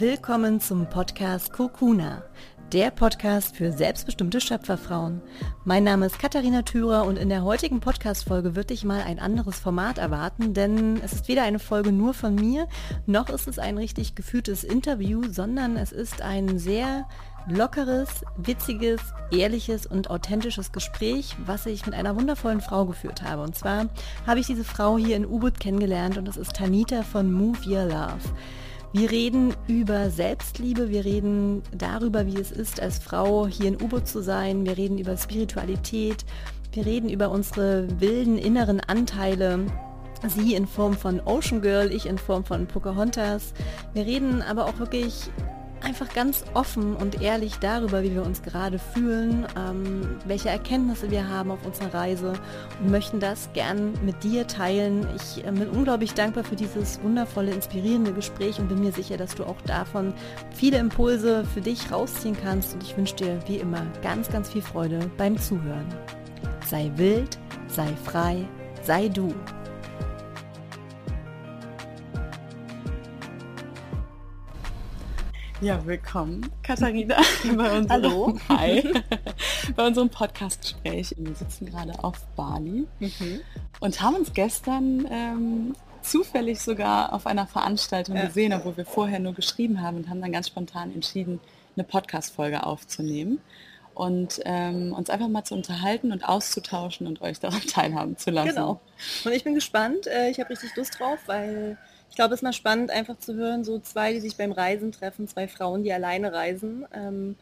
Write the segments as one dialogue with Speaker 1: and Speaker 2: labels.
Speaker 1: Willkommen zum Podcast Kokuna, der Podcast für selbstbestimmte Schöpferfrauen. Mein Name ist Katharina Thürer und in der heutigen Podcast-Folge wird dich mal ein anderes Format erwarten, denn es ist weder eine Folge nur von mir, noch ist es ein richtig geführtes Interview, sondern es ist ein sehr lockeres, witziges, ehrliches und authentisches Gespräch, was ich mit einer wundervollen Frau geführt habe. Und zwar habe ich diese Frau hier in Ubud kennengelernt und das ist Tanita von Move Your Love. Wir reden über Selbstliebe, wir reden darüber, wie es ist, als Frau hier in Ubud zu sein, wir reden über Spiritualität, wir reden über unsere wilden inneren Anteile, Sie in Form von Ocean Girl, ich in Form von Pocahontas. Wir reden aber auch wirklich einfach ganz offen und ehrlich darüber, wie wir uns gerade fühlen, ähm, welche Erkenntnisse wir haben auf unserer Reise und möchten das gern mit dir teilen. Ich äh, bin unglaublich dankbar für dieses wundervolle, inspirierende Gespräch und bin mir sicher, dass du auch davon viele Impulse für dich rausziehen kannst und ich wünsche dir wie immer ganz, ganz viel Freude beim Zuhören. Sei wild, sei frei, sei du.
Speaker 2: Ja, willkommen, Katharina, bei unserem,
Speaker 1: Hallo.
Speaker 2: Hi, bei unserem Podcast-Gespräch. Wir sitzen gerade auf Bali
Speaker 1: Mhm.
Speaker 2: und haben uns gestern ähm, zufällig sogar auf einer Veranstaltung
Speaker 1: Ja.
Speaker 2: gesehen, obwohl wir vorher nur geschrieben haben und haben dann ganz spontan entschieden, eine Podcast-Folge aufzunehmen und ähm, uns einfach mal zu unterhalten und auszutauschen und euch daran teilhaben zu lassen.
Speaker 3: Genau. Und ich bin gespannt. Äh, Ich habe richtig Lust drauf, weil ich glaube, es ist mal spannend, einfach zu hören, so zwei, die sich beim Reisen treffen, zwei Frauen, die alleine reisen, ähm,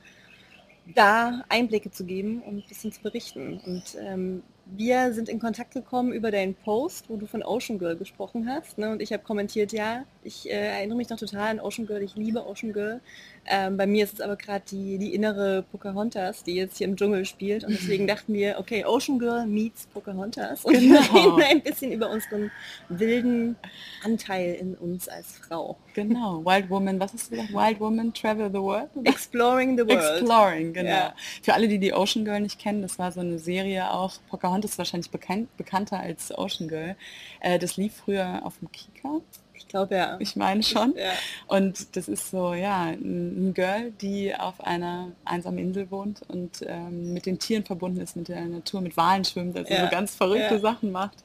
Speaker 3: da Einblicke zu geben und ein bisschen zu berichten. Und ähm, wir sind in Kontakt gekommen über deinen Post, wo du von Ocean Girl gesprochen hast. Ne? Und ich habe kommentiert, ja, ich äh, erinnere mich noch total an Ocean Girl, ich liebe Ocean Girl. Ähm, bei mir ist es aber gerade die, die innere Pocahontas, die jetzt hier im Dschungel spielt. Und deswegen dachten wir, okay, Ocean Girl meets Pocahontas. Und
Speaker 2: Genau.
Speaker 3: wir reden ein bisschen über unseren wilden Anteil in uns als Frau.
Speaker 2: Genau, Wild Woman, was hast du gesagt? Wild Woman, Travel the World?
Speaker 3: Exploring the World.
Speaker 2: Exploring, genau.
Speaker 3: Ja.
Speaker 2: Für alle, die die Ocean Girl nicht kennen, das war so eine Serie auch, Pocahontas ist wahrscheinlich bekannt, bekannter als Ocean Girl. Äh, das lief früher auf dem Kika,
Speaker 3: Ich glaube ja.
Speaker 2: ich meine schon.
Speaker 3: ja.
Speaker 2: Und das ist so, ja, ein Girl, die auf einer einsamen Insel wohnt und ähm, mit den Tieren verbunden ist, mit der Natur, mit Walen schwimmt, also
Speaker 3: Ja.
Speaker 2: so ganz verrückte
Speaker 3: Ja.
Speaker 2: Sachen macht.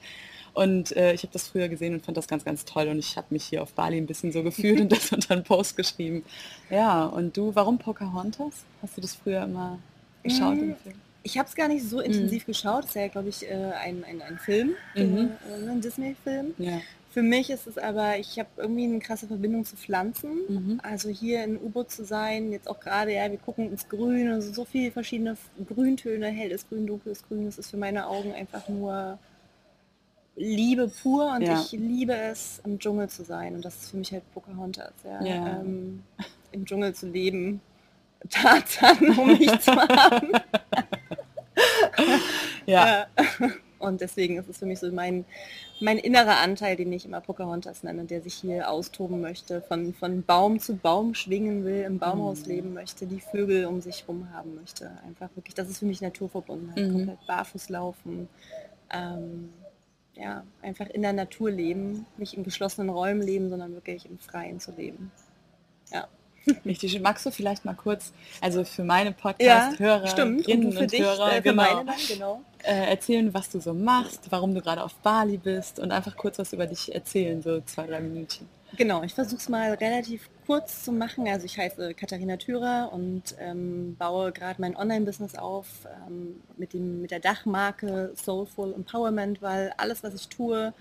Speaker 2: Und äh, ich habe das früher gesehen und fand das ganz, ganz toll. Und ich habe mich hier auf Bali ein bisschen so gefühlt und das unter einen Post geschrieben. Ja, und du, warum Pocahontas? Hast du das früher immer geschaut im
Speaker 3: Mm,
Speaker 2: Film?
Speaker 3: Ich habe es gar nicht so intensiv geschaut. Das ist ja, glaube ich, äh, ein, ein, ein Film,
Speaker 2: Mhm.
Speaker 3: äh, ein Disney-Film.
Speaker 2: Ja.
Speaker 3: Für mich ist es aber, ich habe irgendwie eine krasse Verbindung zu Pflanzen.
Speaker 2: Mhm.
Speaker 3: Also hier in U-Boot zu sein, jetzt auch gerade, ja, wir gucken ins Grün, also so viele verschiedene Grüntöne, helles Grün, dunkles Grün, das ist für meine Augen einfach nur Liebe pur und
Speaker 2: Ja.
Speaker 3: ich liebe es, im Dschungel zu sein und das ist für mich halt Pocahontas, ja.
Speaker 2: Ja.
Speaker 3: Ähm, Im Dschungel zu leben, Tarzan um mich zu haben.
Speaker 2: Ja.
Speaker 3: Ja. Und deswegen ist es für mich so mein, mein innerer Anteil, den ich immer Pocahontas nenne, der sich hier austoben möchte, von, von Baum zu Baum schwingen will, im Baumhaus
Speaker 2: Mhm.
Speaker 3: leben möchte, die Vögel um sich rum haben möchte. Einfach wirklich, das ist für mich Naturverbundenheit,
Speaker 2: Mhm.
Speaker 3: komplett barfuß laufen. Ähm, ja, einfach in der Natur leben, nicht in geschlossenen Räumen leben, sondern wirklich im Freien zu leben. Ja.
Speaker 2: Richtig. Magst du vielleicht mal kurz, also für meine
Speaker 3: Ja,
Speaker 2: Podcast-Hörer,
Speaker 3: stimmt. Und für
Speaker 2: und
Speaker 3: dich,
Speaker 2: Hörer,
Speaker 3: äh, für
Speaker 2: genau,
Speaker 3: meine dann, genau.
Speaker 2: äh, erzählen, was du so machst, warum du gerade auf Bali bist und einfach kurz was über dich erzählen, so zwei, drei Minuten.
Speaker 3: Genau, ich versuche es mal relativ kurz zu machen. Also ich heiße Katharina Thürer und ähm, baue gerade mein Online-Business auf ähm, mit, dem, mit der Dachmarke Soulful Empowerment, weil alles, was ich tue,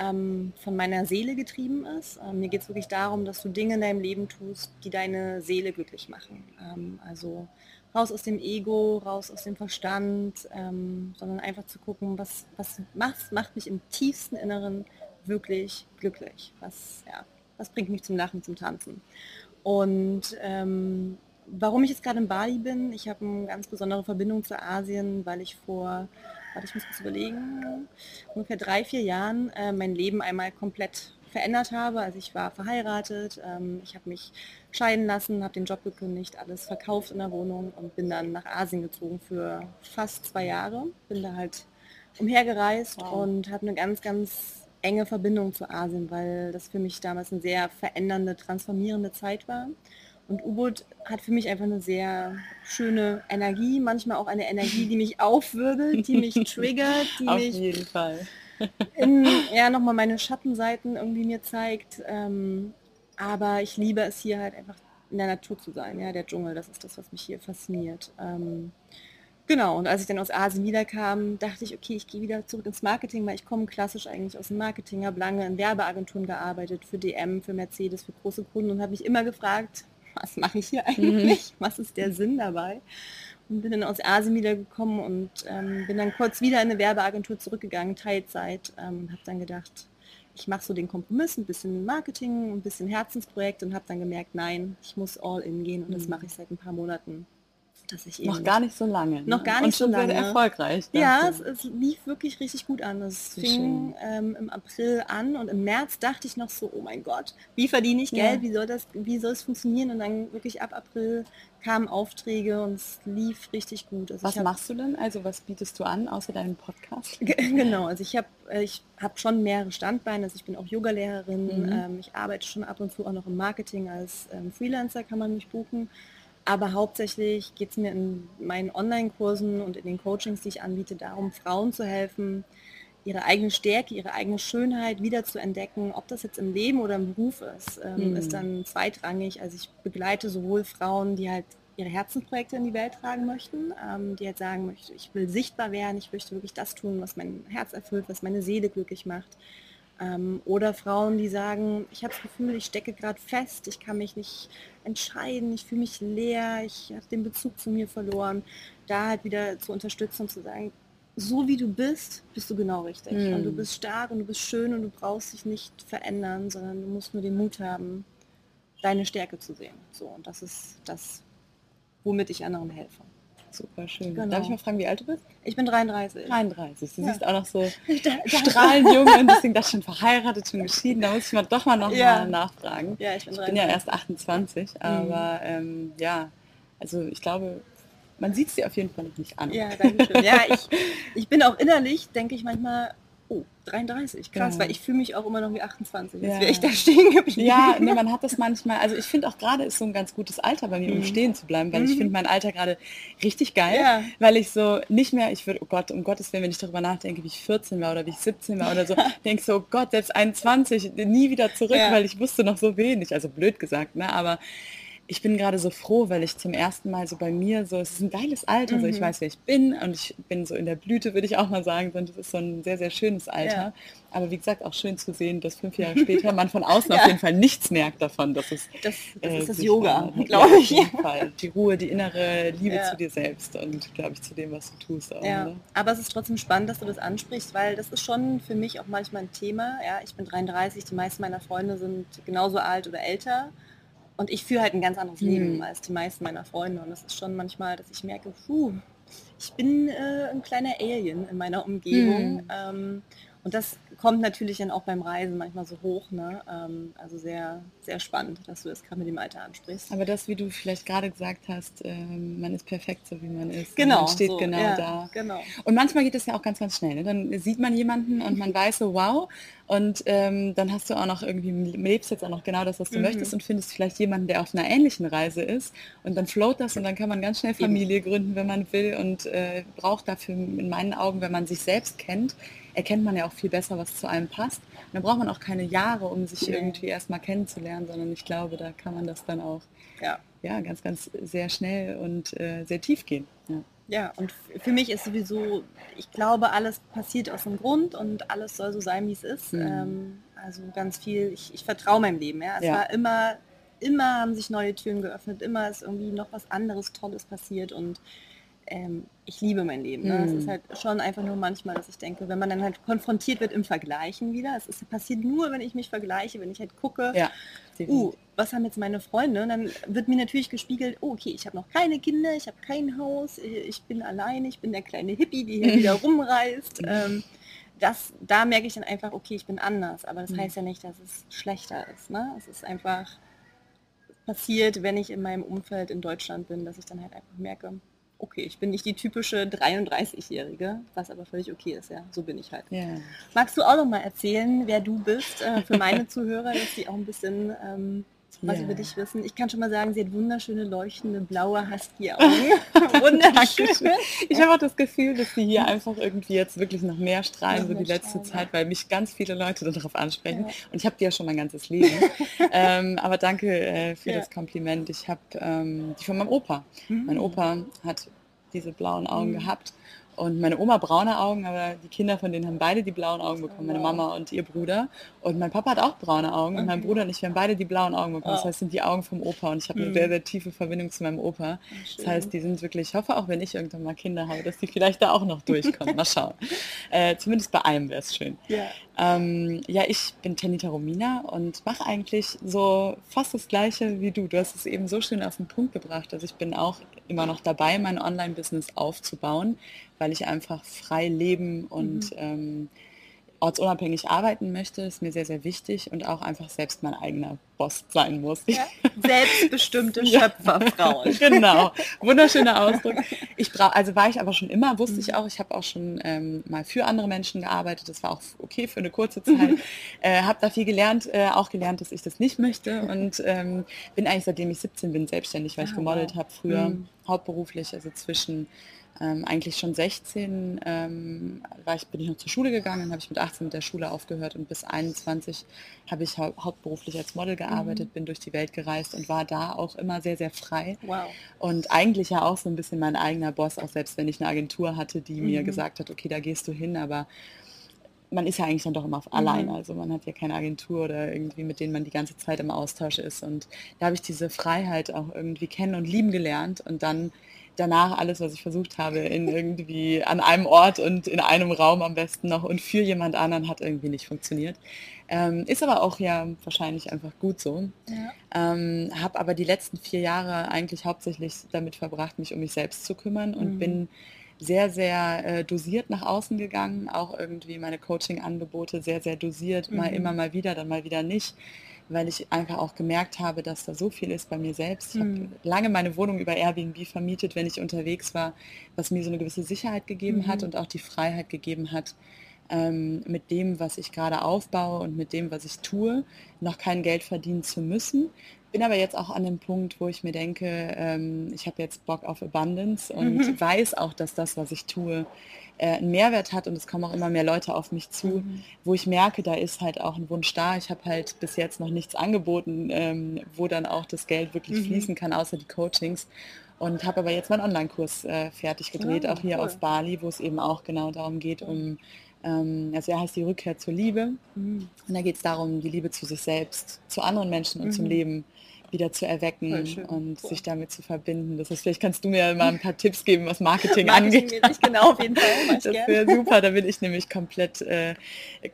Speaker 3: ähm, von meiner Seele getrieben ist. Ähm, mir geht es wirklich darum, dass du Dinge in deinem Leben tust, die deine Seele glücklich machen. Ähm, also raus aus dem Ego, raus aus dem Verstand, ähm, sondern einfach zu gucken, was, was macht, macht mich im tiefsten Inneren wirklich glücklich. Was, ja, was bringt mich zum Lachen, zum Tanzen. Und ähm, warum ich jetzt gerade in Bali bin, ich habe eine ganz besondere Verbindung zu Asien, weil ich vor, warte, ich muss kurz überlegen, ungefähr drei, vier Jahren äh, mein Leben einmal komplett verändert habe. Also ich war verheiratet, ähm, ich habe mich scheiden lassen, habe den Job gekündigt, alles verkauft in der Wohnung und bin dann nach Asien gezogen für fast zwei Jahre. Bin da halt umhergereist
Speaker 2: Wow.
Speaker 3: und habe eine ganz, ganz enge Verbindung zu Asien, weil das für mich damals eine sehr verändernde, transformierende Zeit war. Und U-Boot hat für mich einfach eine sehr schöne Energie, manchmal auch eine Energie, die mich aufwirbelt, die mich triggert, die
Speaker 2: Auf
Speaker 3: mich
Speaker 2: jeden Fall.
Speaker 3: in, ja, nochmal meine Schattenseiten irgendwie mir zeigt. Ähm, aber ich liebe es hier halt einfach in der Natur zu sein, ja, der Dschungel, das ist das, was mich hier fasziniert. Ähm, genau, und als ich dann aus Asien wiederkam, dachte ich, okay, ich gehe wieder zurück ins Marketing, weil ich komme klassisch eigentlich aus dem Marketing, habe lange in Werbeagenturen gearbeitet, für DM, für Mercedes, für große Kunden und habe mich immer gefragt, was mache ich hier eigentlich? Was ist der Sinn dabei? Und bin dann aus Asien wiedergekommen und ähm, bin dann kurz wieder in eine Werbeagentur zurückgegangen, Teilzeit, ähm, und habe dann gedacht, ich mache so den Kompromiss, ein bisschen Marketing, ein bisschen Herzensprojekt und habe dann gemerkt, nein, ich muss all in gehen und das mache ich seit ein paar Monaten.
Speaker 2: Dass ich noch gar nicht so lange. Ne?
Speaker 3: Noch gar nicht so lange.
Speaker 2: erfolgreich.
Speaker 3: Ja, es, es, lief wirklich richtig gut an. Es fing ähm, im April an und im März dachte ich noch so, oh mein Gott, wie verdiene ich Geld? Ja. Wie soll das, wie soll es funktionieren? Und dann wirklich ab April kamen Aufträge und es lief richtig gut.
Speaker 2: Also was hab, machst du denn? Also was bietest du an, außer deinem Podcast?
Speaker 3: genau, also ich habe äh, ich hab schon mehrere Standbeine. Also ich bin auch Yogalehrerin. Mhm. Ähm, ich arbeite schon ab und zu auch noch im Marketing als ähm, Freelancer, kann man mich buchen. Aber hauptsächlich geht es mir in meinen Online-Kursen und in den Coachings, die ich anbiete, darum, Frauen zu helfen, ihre eigene Stärke, ihre eigene Schönheit wieder zu entdecken. Ob das jetzt im Leben oder im Beruf ist, ähm, mhm. ist dann zweitrangig. Also ich begleite sowohl Frauen, die halt ihre Herzensprojekte in die Welt tragen möchten, ähm, die halt sagen möchten, ich will sichtbar werden, ich möchte wirklich das tun, was mein Herz erfüllt, was meine Seele glücklich macht. Ähm, oder Frauen, die sagen, ich habe das Gefühl, ich stecke gerade fest, ich kann mich nicht entscheiden, ich fühle mich leer, ich habe den Bezug zu mir verloren. Da halt wieder zu unterstützen und zu sagen, so wie du bist, bist du genau richtig. Mm. Und du bist stark und du bist schön und du brauchst dich nicht verändern, sondern du musst nur den Mut haben, deine Stärke zu sehen. So, und das ist das, womit ich anderen helfe.
Speaker 2: Super schön. Genau. Darf ich mal fragen, wie alt du bist?
Speaker 3: Ich bin 33.
Speaker 2: 33. Du ja. siehst auch noch so strahlend jung und deswegen das schon verheiratet, schon geschieden. Da muss ich mal doch mal noch ja. mal nachfragen. Ja, ich bin, ich bin ja erst 28, mhm. aber ähm, ja, also ich glaube, man sieht sie auf jeden Fall noch nicht an.
Speaker 3: Ja, danke schön. Ja, ich, ich bin auch innerlich, denke ich manchmal, oh, 33, krass, ja. weil ich fühle mich auch immer noch wie 28, jetzt ja. wäre ich da stehen geblieben.
Speaker 2: Ja, nee, man hat das manchmal, also ich finde auch gerade ist so ein ganz gutes Alter bei mir, um mhm. stehen zu bleiben, weil mhm. ich finde mein Alter gerade richtig geil, ja. weil ich so nicht mehr, ich würde, oh Gott, um Gottes Willen, wenn ich darüber nachdenke, wie ich 14 war oder wie ich 17 war oder so, denke so, oh Gott, selbst 21, nie wieder zurück, weil ich wusste noch so wenig, also blöd gesagt, ne, aber ich bin gerade so froh, weil ich zum ersten Mal so bei mir so, es ist ein geiles Alter, mhm. so ich mhm. weiß, wer ich bin und ich bin so in der Blüte, würde ich auch mal sagen, und das ist so ein sehr, sehr schönes Alter. Ja. Aber wie gesagt, auch schön zu sehen, dass fünf Jahre später man von außen ja. auf jeden Fall nichts merkt davon, dass es
Speaker 3: das, das äh, ist das Yoga, glaube ich.
Speaker 2: Ja, auf jeden Fall. Die Ruhe, die innere Liebe ja. zu dir selbst und glaube ich zu dem, was du tust. Auch,
Speaker 3: ja. Aber es ist trotzdem spannend, dass du das ansprichst, weil das ist schon für mich auch manchmal ein Thema. Ja, ich bin 33, die meisten meiner Freunde sind genauso alt oder älter. Und ich führe halt ein ganz anderes Leben mhm. als die meisten meiner Freunde. Und es ist schon manchmal, dass ich merke, puh, ich bin äh, ein kleiner Alien in meiner Umgebung. Mhm. Ähm, und das kommt natürlich dann auch beim Reisen manchmal so hoch. Ne? Ähm, also sehr, sehr spannend, dass du das gerade mit dem Alter ansprichst.
Speaker 2: Aber das, wie du vielleicht gerade gesagt hast, ähm, man ist perfekt so, wie man ist.
Speaker 3: Genau.
Speaker 2: Man steht so, genau ja, da.
Speaker 3: Genau.
Speaker 2: Und manchmal geht es ja auch ganz, ganz schnell. Ne? Dann sieht man jemanden und man weiß so, wow. Und ähm, dann hast du auch noch irgendwie, lebst jetzt auch noch genau das, was du mhm. möchtest und findest vielleicht jemanden, der auf einer ähnlichen Reise ist. Und dann float das und dann kann man ganz schnell Familie gründen, wenn man will und äh, braucht dafür in meinen Augen, wenn man sich selbst kennt, erkennt man ja auch viel besser, was zu einem passt. Und dann braucht man auch keine Jahre, um sich nee. irgendwie erstmal kennenzulernen, sondern ich glaube, da kann man das dann auch ja. Ja, ganz, ganz sehr schnell und äh, sehr tief gehen. Ja.
Speaker 3: ja, und für mich ist sowieso, ich glaube, alles passiert aus dem Grund und alles soll so sein, wie es ist. Mhm. Ähm, also ganz viel, ich, ich vertraue meinem Leben. Ja. Es ja. war immer, immer haben sich neue Türen geöffnet, immer ist irgendwie noch was anderes Tolles passiert und ähm, ich liebe mein Leben. Ne? Es ist hm. halt schon einfach nur manchmal, dass ich denke, wenn man dann halt konfrontiert wird im Vergleichen wieder, es ist, passiert nur, wenn ich mich vergleiche, wenn ich halt gucke, ja, uh, was haben jetzt meine Freunde? Und dann wird mir natürlich gespiegelt, oh, okay, ich habe noch keine Kinder, ich habe kein Haus, ich bin alleine, ich bin der kleine Hippie, die hier wieder rumreist. Ähm, das, da merke ich dann einfach, okay, ich bin anders. Aber das hm. heißt ja nicht, dass es schlechter ist. Ne? Es ist einfach passiert, wenn ich in meinem Umfeld in Deutschland bin, dass ich dann halt einfach merke, okay, ich bin nicht die typische 33-Jährige, was aber völlig okay ist, ja. So bin ich halt.
Speaker 2: Ja.
Speaker 3: Magst du auch noch mal erzählen, wer du bist, äh, für meine Zuhörer, dass sie auch ein bisschen ähm, was
Speaker 2: Ja.
Speaker 3: über dich wissen? Ich kann schon mal sagen, sie hat wunderschöne, leuchtende, blaue Husky-Augen. Wunderschön.
Speaker 2: Ich habe auch das Gefühl, dass sie hier einfach irgendwie jetzt wirklich noch mehr strahlen, so die letzte Zeit, weil mich ganz viele Leute darauf ansprechen.
Speaker 3: Ja.
Speaker 2: Und ich habe die ja schon mein ganzes Leben. ähm, aber danke äh, für
Speaker 3: Ja.
Speaker 2: das Kompliment. Ich habe ähm, die von meinem Opa.
Speaker 3: Mhm.
Speaker 2: Mein Opa hat diese blauen Augen
Speaker 3: Mhm.
Speaker 2: gehabt. Und meine Oma braune Augen, aber die Kinder von denen haben beide die blauen Augen bekommen, meine. Mama und ihr Bruder. Und mein Papa hat auch braune Augen und mein
Speaker 3: Okay.
Speaker 2: Bruder und ich, wir haben beide die blauen Augen bekommen. Das
Speaker 3: Oh.
Speaker 2: heißt, sind die Augen vom Opa und ich habe eine
Speaker 3: Mhm.
Speaker 2: sehr, sehr tiefe Verbindung zu meinem Opa. Das heißt, die sind wirklich, ich hoffe auch, wenn ich irgendwann mal Kinder habe, dass die vielleicht da auch noch durchkommen. Mal schauen. Äh, zumindest bei einem wäre es schön.
Speaker 3: Ja.
Speaker 2: Ähm, ja, ich bin Tanita Romina und mache eigentlich so fast das Gleiche wie du. Du hast es eben so schön auf den Punkt gebracht. Also ich bin auch immer noch dabei, mein Online-Business aufzubauen, weil ich einfach frei leben und ähm, ortsunabhängig arbeiten möchte. Ist mir sehr, sehr wichtig und auch einfach selbst mein eigener Boss sein muss.
Speaker 3: Ja. Selbstbestimmte
Speaker 2: Ja.
Speaker 3: Schöpferfrauen.
Speaker 2: genau, wunderschöner Ausdruck. Ich brauche, also war ich aber schon immer, wusste
Speaker 3: Mhm.
Speaker 2: ich auch. Ich habe auch schon ähm, mal für andere Menschen gearbeitet. Das war auch okay für eine kurze Zeit. äh, habe da viel gelernt, äh, auch gelernt, dass ich das nicht möchte und ähm, bin eigentlich seitdem ich 17 bin selbstständig, weil ich
Speaker 3: Ah,
Speaker 2: gemodelt
Speaker 3: wow.
Speaker 2: habe früher
Speaker 3: Mhm.
Speaker 2: hauptberuflich, also zwischen ähm, eigentlich schon 16 ähm, war ich, bin ich noch zur Schule gegangen, dann habe ich mit 18 mit der Schule aufgehört und bis 21 habe ich hau hauptberuflich als Model gearbeitet,
Speaker 3: Mhm.
Speaker 2: bin durch die Welt gereist und war da auch immer sehr, sehr frei.
Speaker 3: Wow.
Speaker 2: Und eigentlich ja auch so ein bisschen mein eigener Boss, auch selbst wenn ich eine Agentur hatte, die mir
Speaker 3: Mhm.
Speaker 2: gesagt hat, okay, da gehst du hin, aber man ist ja eigentlich dann doch immer
Speaker 3: Mhm.
Speaker 2: alleine. Also man hat ja keine Agentur oder irgendwie, mit denen man die ganze Zeit im Austausch ist. Und da habe ich diese Freiheit auch irgendwie kennen und lieben gelernt und dann danach alles, was ich versucht habe, in irgendwie an einem Ort und in einem Raum am besten noch und für jemand anderen hat irgendwie nicht funktioniert. Ähm, ist aber auch ja wahrscheinlich einfach gut so.
Speaker 3: Ja.
Speaker 2: Ähm, habe aber die letzten vier Jahre eigentlich hauptsächlich damit verbracht, mich um mich selbst zu kümmern und
Speaker 3: Mhm.
Speaker 2: bin sehr, sehr äh, dosiert nach außen gegangen. Auch irgendwie meine Coaching-Angebote sehr, sehr dosiert, mal
Speaker 3: Mhm.
Speaker 2: immer mal wieder, dann mal wieder nicht, weil ich einfach auch gemerkt habe, dass da so viel ist bei mir selbst. Ich
Speaker 3: Mhm.
Speaker 2: habe lange meine Wohnung über Airbnb vermietet, wenn ich unterwegs war, was mir so eine gewisse Sicherheit gegeben hat
Speaker 3: Mhm.
Speaker 2: und auch die Freiheit gegeben hat, ähm, mit dem, was ich gerade aufbaue und mit dem, was ich tue, noch kein Geld verdienen zu müssen. Bin aber jetzt auch an dem Punkt, wo ich mir denke, ähm, ich habe jetzt Bock auf Abundance und
Speaker 3: Mhm.
Speaker 2: weiß auch, dass das, was ich tue, äh, einen Mehrwert hat und es kommen auch immer mehr Leute auf mich zu,
Speaker 3: Mhm.
Speaker 2: wo ich merke, da ist halt auch ein Wunsch da. Ich habe halt bis jetzt noch nichts angeboten, ähm, wo dann auch das Geld wirklich
Speaker 3: Mhm.
Speaker 2: fließen kann, außer die Coachings. Und habe aber jetzt meinen Online-Kurs äh, fertig gedreht,
Speaker 3: Ah,
Speaker 2: auch hier
Speaker 3: cool.
Speaker 2: auf Bali, wo es eben auch genau darum geht, um, ähm, also er heißt die Rückkehr zur Liebe.
Speaker 3: Mhm.
Speaker 2: Und da geht es darum, die Liebe zu sich selbst, zu anderen Menschen und zum
Speaker 3: Mhm.
Speaker 2: Leben wieder zu erwecken und
Speaker 3: cool.
Speaker 2: sich damit zu verbinden. Das heißt, vielleicht kannst du mir mal ein paar Tipps geben, was Marketing,
Speaker 3: Marketing
Speaker 2: angeht.
Speaker 3: mäßig, genau, auf jeden Fall.
Speaker 2: Das wäre super, da bin ich nämlich komplett, äh,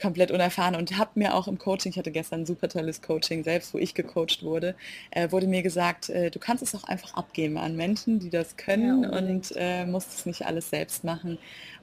Speaker 2: komplett unerfahren und habe mir auch im Coaching, ich hatte gestern ein super tolles Coaching selbst, wo ich gecoacht wurde, äh, wurde mir gesagt, äh, du kannst es auch einfach abgeben an Menschen, die das können
Speaker 3: Ja,
Speaker 2: und äh, musst es nicht alles selbst machen.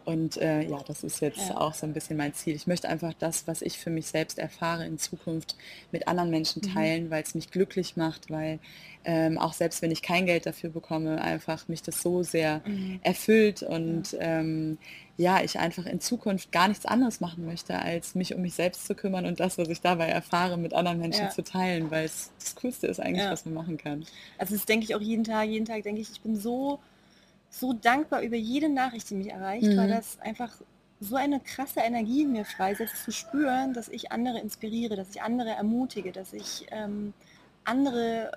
Speaker 2: Und äh, ja, das ist jetzt
Speaker 3: Ja.
Speaker 2: auch so ein bisschen mein Ziel. Ich möchte einfach das, was ich für mich selbst erfahre, in Zukunft mit anderen Menschen
Speaker 3: Mhm.
Speaker 2: teilen, weil es mich glücklich macht, weil ähm, auch selbst wenn ich kein Geld dafür bekomme, einfach mich das so sehr
Speaker 3: Mhm.
Speaker 2: erfüllt und ähm, ja, ich einfach in Zukunft gar nichts anderes machen möchte, als mich um mich selbst zu kümmern und das, was ich dabei erfahre, mit anderen Menschen
Speaker 3: Ja.
Speaker 2: zu teilen, weil es das Coolste ist eigentlich,
Speaker 3: Ja.
Speaker 2: was man machen kann.
Speaker 3: Also das denke ich auch jeden Tag, jeden Tag denke ich, ich bin so, so dankbar über jede Nachricht, die mich erreicht, weil
Speaker 2: Mhm.
Speaker 3: das einfach so eine krasse Energie in mir freisetzt, zu spüren, dass ich andere inspiriere, dass ich andere ermutige, dass ich ähm, andere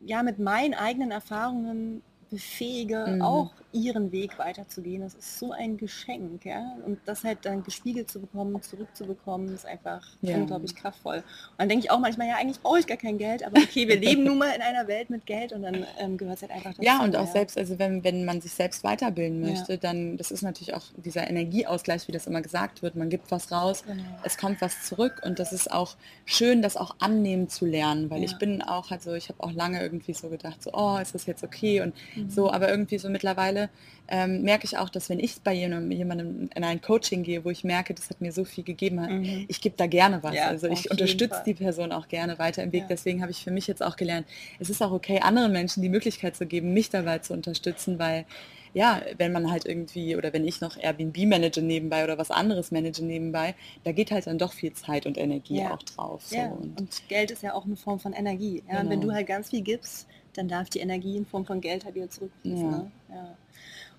Speaker 3: ja mit meinen eigenen Erfahrungen befähige,
Speaker 2: Mhm.
Speaker 3: auch ihren Weg weiterzugehen. Das ist so ein Geschenk, ja. Und das halt dann gespiegelt zu bekommen, zurückzubekommen, ist einfach
Speaker 2: Ja.
Speaker 3: unglaublich kraftvoll. Und dann denke ich auch manchmal, ja, eigentlich brauche ich gar kein Geld, aber okay, wir leben nun mal in einer Welt mit Geld und dann ähm, gehört es halt einfach dazu.
Speaker 2: Ja, und auch selbst, also wenn, wenn man sich selbst weiterbilden
Speaker 3: Ja.
Speaker 2: möchte, dann, das ist natürlich auch dieser Energieausgleich, wie das immer gesagt wird, man gibt was raus,
Speaker 3: Genau.
Speaker 2: es kommt was zurück und das ist auch schön, das auch annehmen zu lernen, weil
Speaker 3: Ja.
Speaker 2: ich bin auch, also ich habe auch lange irgendwie so gedacht, so, oh, ist das jetzt okay und
Speaker 3: Mhm.
Speaker 2: So, aber irgendwie so mittlerweile ähm, merke ich auch, dass wenn ich bei jemandem, jemandem in ein Coaching gehe, wo ich merke, das hat mir so viel gegeben,
Speaker 3: Mhm.
Speaker 2: ich gebe da gerne was.
Speaker 3: Ja,
Speaker 2: also ich unterstütze
Speaker 3: Fall.
Speaker 2: die Person auch gerne weiter im Weg.
Speaker 3: Ja.
Speaker 2: Deswegen habe ich für mich jetzt auch gelernt, es ist auch okay, anderen Menschen die Möglichkeit zu geben, mich dabei zu unterstützen, weil ja, wenn man halt irgendwie oder wenn ich noch Airbnb manage nebenbei oder was anderes manage nebenbei, da geht halt dann doch viel Zeit und Energie
Speaker 3: Ja.
Speaker 2: auch drauf. So.
Speaker 3: Ja,
Speaker 2: Und,
Speaker 3: und Geld ist ja auch eine Form von Energie. Ja? Und wenn
Speaker 2: Genau.
Speaker 3: du halt ganz viel gibst, dann darf die Energie in Form von Geld halt wieder zurückfließen.
Speaker 2: Ja.
Speaker 3: Ne? Ja.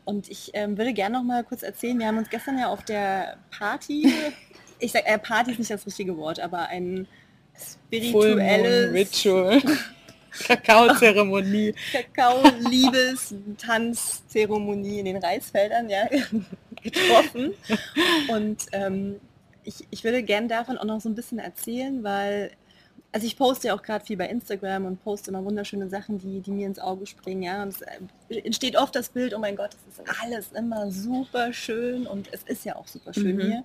Speaker 3: Und ich ähm, würde gerne noch mal kurz erzählen, wir haben uns gestern ja auf der Party, ich sag, äh, Party ist nicht das richtige Wort, aber ein spirituelles
Speaker 2: Ritual, Kakaozeremonie.
Speaker 3: Kakao-Liebes-Tanzzeremonie in den Reisfeldern ja, getroffen. Und ähm, ich, ich würde gerne davon auch noch so ein bisschen erzählen, weil, also ich poste ja auch gerade viel bei Instagram und poste immer wunderschöne Sachen, die, die mir ins Auge springen. Ja? Und es äh, entsteht oft das Bild, oh mein Gott, es ist alles immer super schön und es ist ja auch super schön
Speaker 2: Mhm.
Speaker 3: hier.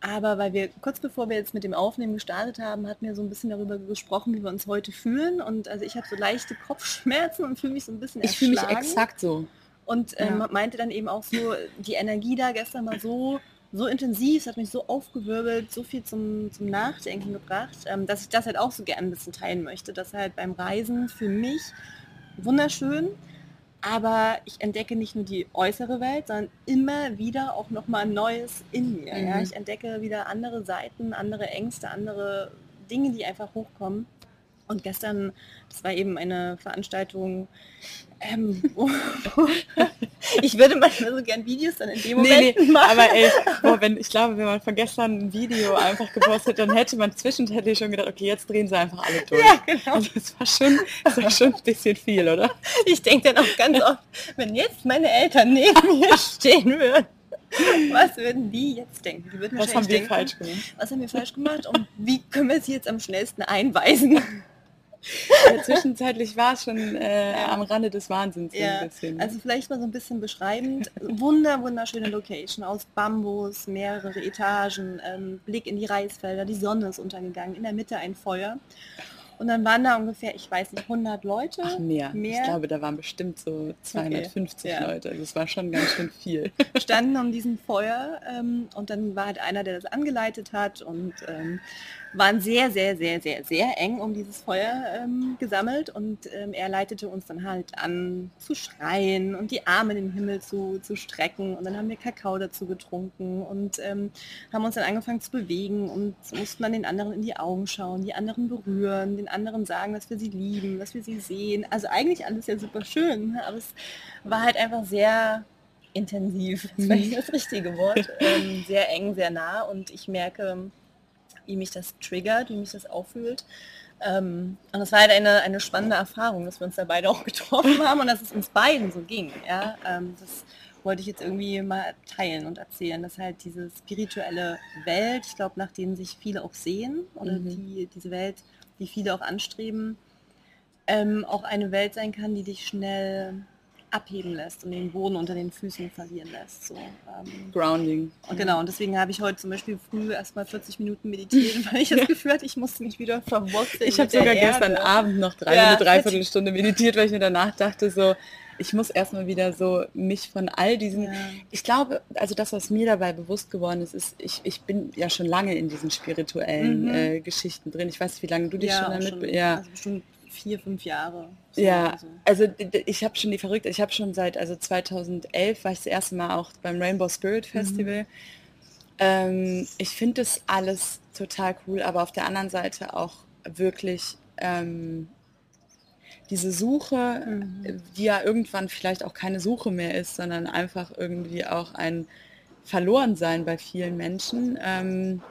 Speaker 3: Aber weil wir kurz bevor wir jetzt mit dem Aufnehmen gestartet haben, hatten wir so ein bisschen darüber gesprochen, wie wir uns heute fühlen. Und also ich habe so leichte Kopfschmerzen und fühle mich so ein bisschen
Speaker 2: Ich fühle mich exakt so.
Speaker 3: Und ähm,
Speaker 2: Ja.
Speaker 3: meinte dann eben auch so, die Energie da gestern war so, so intensiv, es hat mich so aufgewirbelt, so viel zum, zum Nachdenken gebracht, ähm, dass ich das halt auch so gerne ein bisschen teilen möchte. Das halt beim Reisen für mich wunderschön, aber ich entdecke nicht nur die äußere Welt, sondern immer wieder auch nochmal Neues in mir. Ja?
Speaker 2: Mhm.
Speaker 3: Ich entdecke wieder andere Seiten, andere Ängste, andere Dinge, die einfach hochkommen. Und gestern, das war eben eine Veranstaltung, ähm, wo, wo ich würde manchmal so gern Videos dann in dem
Speaker 2: Nee,
Speaker 3: Moment
Speaker 2: nee,
Speaker 3: machen.
Speaker 2: aber ey, boah, wenn, ich glaube, wenn man von gestern ein Video einfach gepostet, dann hätte man zwischenzeitlich schon gedacht, okay, jetzt drehen sie einfach alle durch.
Speaker 3: ja, genau.
Speaker 2: Also das war schon, das war schon ein bisschen viel, oder?
Speaker 3: Ich denke dann auch ganz oft, wenn jetzt meine Eltern neben mir stehen würden, was würden die jetzt denken? Die würden
Speaker 2: Was haben wir
Speaker 3: denken,
Speaker 2: falsch gemacht?
Speaker 3: Was haben wir falsch gemacht und wie können wir sie jetzt am schnellsten einweisen?
Speaker 2: Ja, zwischenzeitlich war es schon äh,
Speaker 3: Ja.
Speaker 2: am Rande des Wahnsinns
Speaker 3: Ja,
Speaker 2: bisschen.
Speaker 3: also vielleicht mal so ein bisschen beschreibend. Wunder, wunderschöne Location aus Bambus, mehrere Etagen, ähm, Blick in die Reisfelder, die Sonne ist untergegangen, in der Mitte ein Feuer. Und dann waren da ungefähr, ich weiß nicht, 100 Leute.
Speaker 2: Ach, mehr.
Speaker 3: mehr?
Speaker 2: Ich glaube, da waren bestimmt so 250
Speaker 3: ja.
Speaker 2: Leute. Also es war schon ganz schön viel.
Speaker 3: standen um diesen Feuer ähm, und dann war halt einer, der das angeleitet hat und ähm, waren sehr, sehr, sehr, sehr, sehr eng um dieses Feuer ähm, gesammelt und ähm, er leitete uns dann halt an zu schreien und die Arme in den Himmel zu, zu strecken und dann haben wir Kakao dazu getrunken und ähm, haben uns dann angefangen zu bewegen und mussten dann den anderen in die Augen schauen, die anderen berühren, den anderen sagen, dass wir sie lieben, dass wir sie sehen. Also eigentlich alles ja super schön, aber es war halt einfach sehr intensiv, das war nicht das richtige Wort, ähm, sehr eng, sehr nah und ich merke, wie mich das triggert, wie mich das auffühlt. Ähm, und es war halt eine, eine spannende Erfahrung, dass wir uns da beide auch getroffen haben und dass es uns beiden so ging. Ja? Ähm, das wollte ich jetzt irgendwie mal teilen und erzählen, dass halt diese spirituelle Welt, ich glaube, nach denen sich viele auch sehen oder
Speaker 2: Mhm.
Speaker 3: die, diese Welt, die viele auch anstreben, ähm, auch eine Welt sein kann, die dich schnell abheben lässt und den Boden unter den Füßen verlieren lässt. So, ähm,
Speaker 2: Grounding.
Speaker 3: und genau, und deswegen habe ich heute zum Beispiel früh erstmal 40 Minuten meditiert, weil ich das Gefühl hatte, ich musste mich wieder verwurzeln.
Speaker 2: Ich habe sogar gestern
Speaker 3: Erde.
Speaker 2: Abend noch drei,
Speaker 3: Ja,
Speaker 2: eine Dreiviertelstunde meditiert, weil ich mir danach dachte, so, ich muss erstmal wieder so mich von all diesen,
Speaker 3: Ja.
Speaker 2: ich glaube, also das, was mir dabei bewusst geworden ist, ist, ich, ich bin ja schon lange in diesen spirituellen
Speaker 3: Mhm.
Speaker 2: äh, Geschichten drin. Ich weiß nicht, wie lange du dich
Speaker 3: ja,
Speaker 2: schon damit,
Speaker 3: schon,
Speaker 2: ja.
Speaker 3: also vier, fünf Jahre. So,
Speaker 2: Ja,
Speaker 3: also.
Speaker 2: also ich habe schon die verrückt, ich habe schon seit also 2011 war ich das erste Mal auch beim Rainbow Spirit Festival. Ähm, ich finde das alles total cool, aber auf der anderen Seite auch wirklich ähm, diese Suche,
Speaker 3: Mhm.
Speaker 2: die ja irgendwann vielleicht auch keine Suche mehr ist, sondern einfach irgendwie auch ein Verlorensein bei vielen Menschen. Ähm,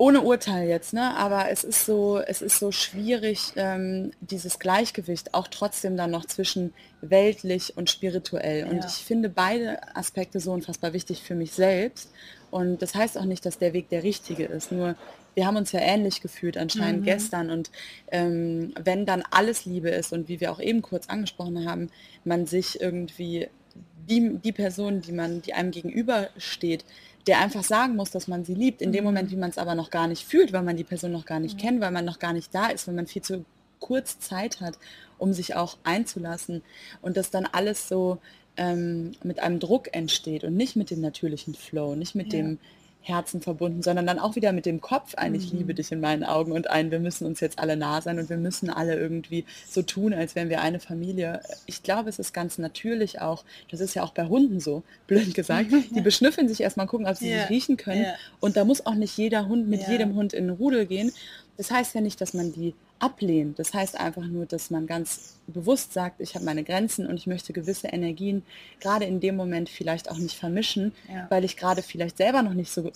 Speaker 2: ohne Urteil jetzt, ne? Aber es ist so, es ist so schwierig, ähm, dieses Gleichgewicht auch trotzdem dann noch zwischen weltlich und spirituell. Und
Speaker 3: Ja.
Speaker 2: ich finde beide Aspekte so unfassbar wichtig für mich selbst. Und das heißt auch nicht, dass der Weg der richtige ist. Nur wir haben uns ja ähnlich gefühlt anscheinend
Speaker 3: Mhm.
Speaker 2: gestern. Und ähm, wenn dann alles Liebe ist und wie wir auch eben kurz angesprochen haben, man sich irgendwie die, die Person, die man, die einem gegenübersteht, der einfach sagen muss, dass man sie liebt, in dem
Speaker 3: Mhm.
Speaker 2: Moment, wie man es aber noch gar nicht fühlt, weil man die Person noch gar nicht
Speaker 3: Mhm.
Speaker 2: kennt, weil man noch gar nicht da ist, weil man viel zu kurz Zeit hat, um sich auch einzulassen und das dann alles so ähm, mit einem Druck entsteht und nicht mit dem natürlichen Flow, nicht mit
Speaker 3: Ja.
Speaker 2: dem Herzen verbunden, sondern dann auch wieder mit dem Kopf ein, ich liebe dich in meinen Augen und ein, wir müssen uns jetzt alle nah sein und wir müssen alle irgendwie so tun, als wären wir eine Familie. Ich glaube, es ist ganz natürlich auch, das ist ja auch bei Hunden so, blöd gesagt, die beschnüffeln sich erstmal, gucken, ob sie
Speaker 3: Ja.
Speaker 2: sich riechen können
Speaker 3: Ja.
Speaker 2: und da muss auch nicht jeder Hund mit
Speaker 3: Ja.
Speaker 2: jedem Hund in den Rudel gehen. Das heißt ja nicht, dass man die ablehnt. Das heißt einfach nur, dass man ganz bewusst sagt, ich habe meine Grenzen und ich möchte gewisse Energien gerade in dem Moment vielleicht auch nicht vermischen,
Speaker 3: Ja.
Speaker 2: weil ich gerade vielleicht selber noch nicht so,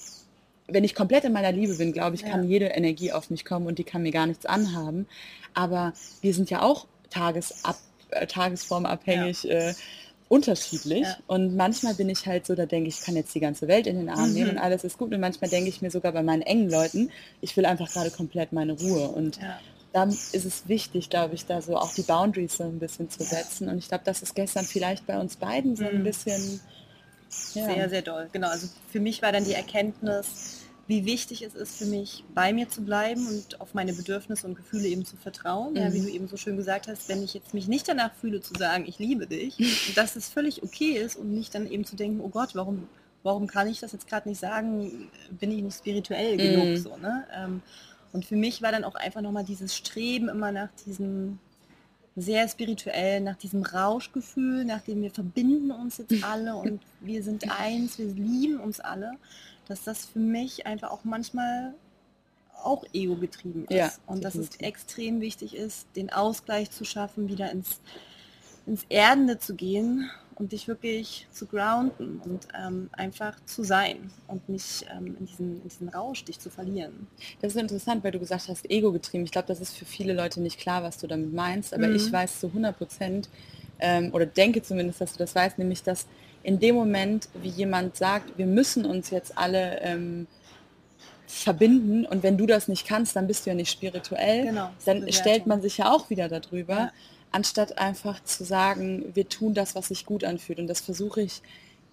Speaker 2: wenn ich komplett in meiner Liebe bin, glaube ich,
Speaker 3: Ja.
Speaker 2: kann jede Energie auf mich kommen und die kann mir gar nichts anhaben. Aber wir sind ja auch tagesab, äh, tagesformabhängig. Äh, unterschiedlich
Speaker 3: Ja.
Speaker 2: und manchmal bin ich halt so, da denke ich, ich kann jetzt die ganze Welt in den Arm
Speaker 3: Mhm.
Speaker 2: nehmen und alles ist gut und manchmal denke ich mir sogar bei meinen engen Leuten, ich will einfach gerade komplett meine Ruhe und
Speaker 3: Ja.
Speaker 2: dann ist es wichtig, glaube ich, da so auch die Boundaries so ein bisschen zu setzen. Und ich glaube, das ist gestern vielleicht bei uns beiden so ein
Speaker 3: Mhm.
Speaker 2: bisschen. Ja.
Speaker 3: Sehr, sehr doll. Genau, also für mich war dann die Erkenntnis, wie wichtig es ist für mich, bei mir zu bleiben und auf meine Bedürfnisse und Gefühle eben zu vertrauen. Ja, wie
Speaker 2: Mhm.
Speaker 3: du eben so schön gesagt hast, wenn ich jetzt mich nicht danach fühle zu sagen, ich liebe dich, dass es völlig okay ist und nicht dann eben zu denken, oh Gott, warum, warum kann ich das jetzt gerade nicht sagen, bin ich nicht spirituell genug
Speaker 2: Mhm.
Speaker 3: so, ne? Ähm, Und für mich war dann auch einfach nochmal dieses Streben immer nach diesem sehr spirituell, nach diesem Rauschgefühl, nach dem wir verbinden uns jetzt alle und wir sind eins, wir lieben uns alle, dass das für mich einfach auch manchmal auch ego getrieben ist
Speaker 2: Ja,
Speaker 3: und dass es extrem wichtig ist, den Ausgleich zu schaffen, wieder ins, ins Erdende zu gehen und dich wirklich zu grounden und ähm, einfach zu sein und nicht ähm, in, diesen, in diesen Rausch dich zu verlieren.
Speaker 2: Das ist interessant, weil du gesagt hast, ego getrieben. Ich glaube, das ist für viele Leute nicht klar, was du damit meinst, aber
Speaker 3: Mhm.
Speaker 2: ich weiß zu 100 Prozent ähm, oder denke zumindest, dass du das weißt, nämlich dass in dem Moment, wie jemand sagt, wir müssen uns jetzt alle ähm, verbinden und wenn du das nicht kannst, dann bist du ja nicht spirituell,
Speaker 3: Genau,
Speaker 2: dann stellt man sich ja auch wieder darüber,
Speaker 3: Ja.
Speaker 2: anstatt einfach zu sagen, wir tun das, was sich gut anfühlt. Und das versuche ich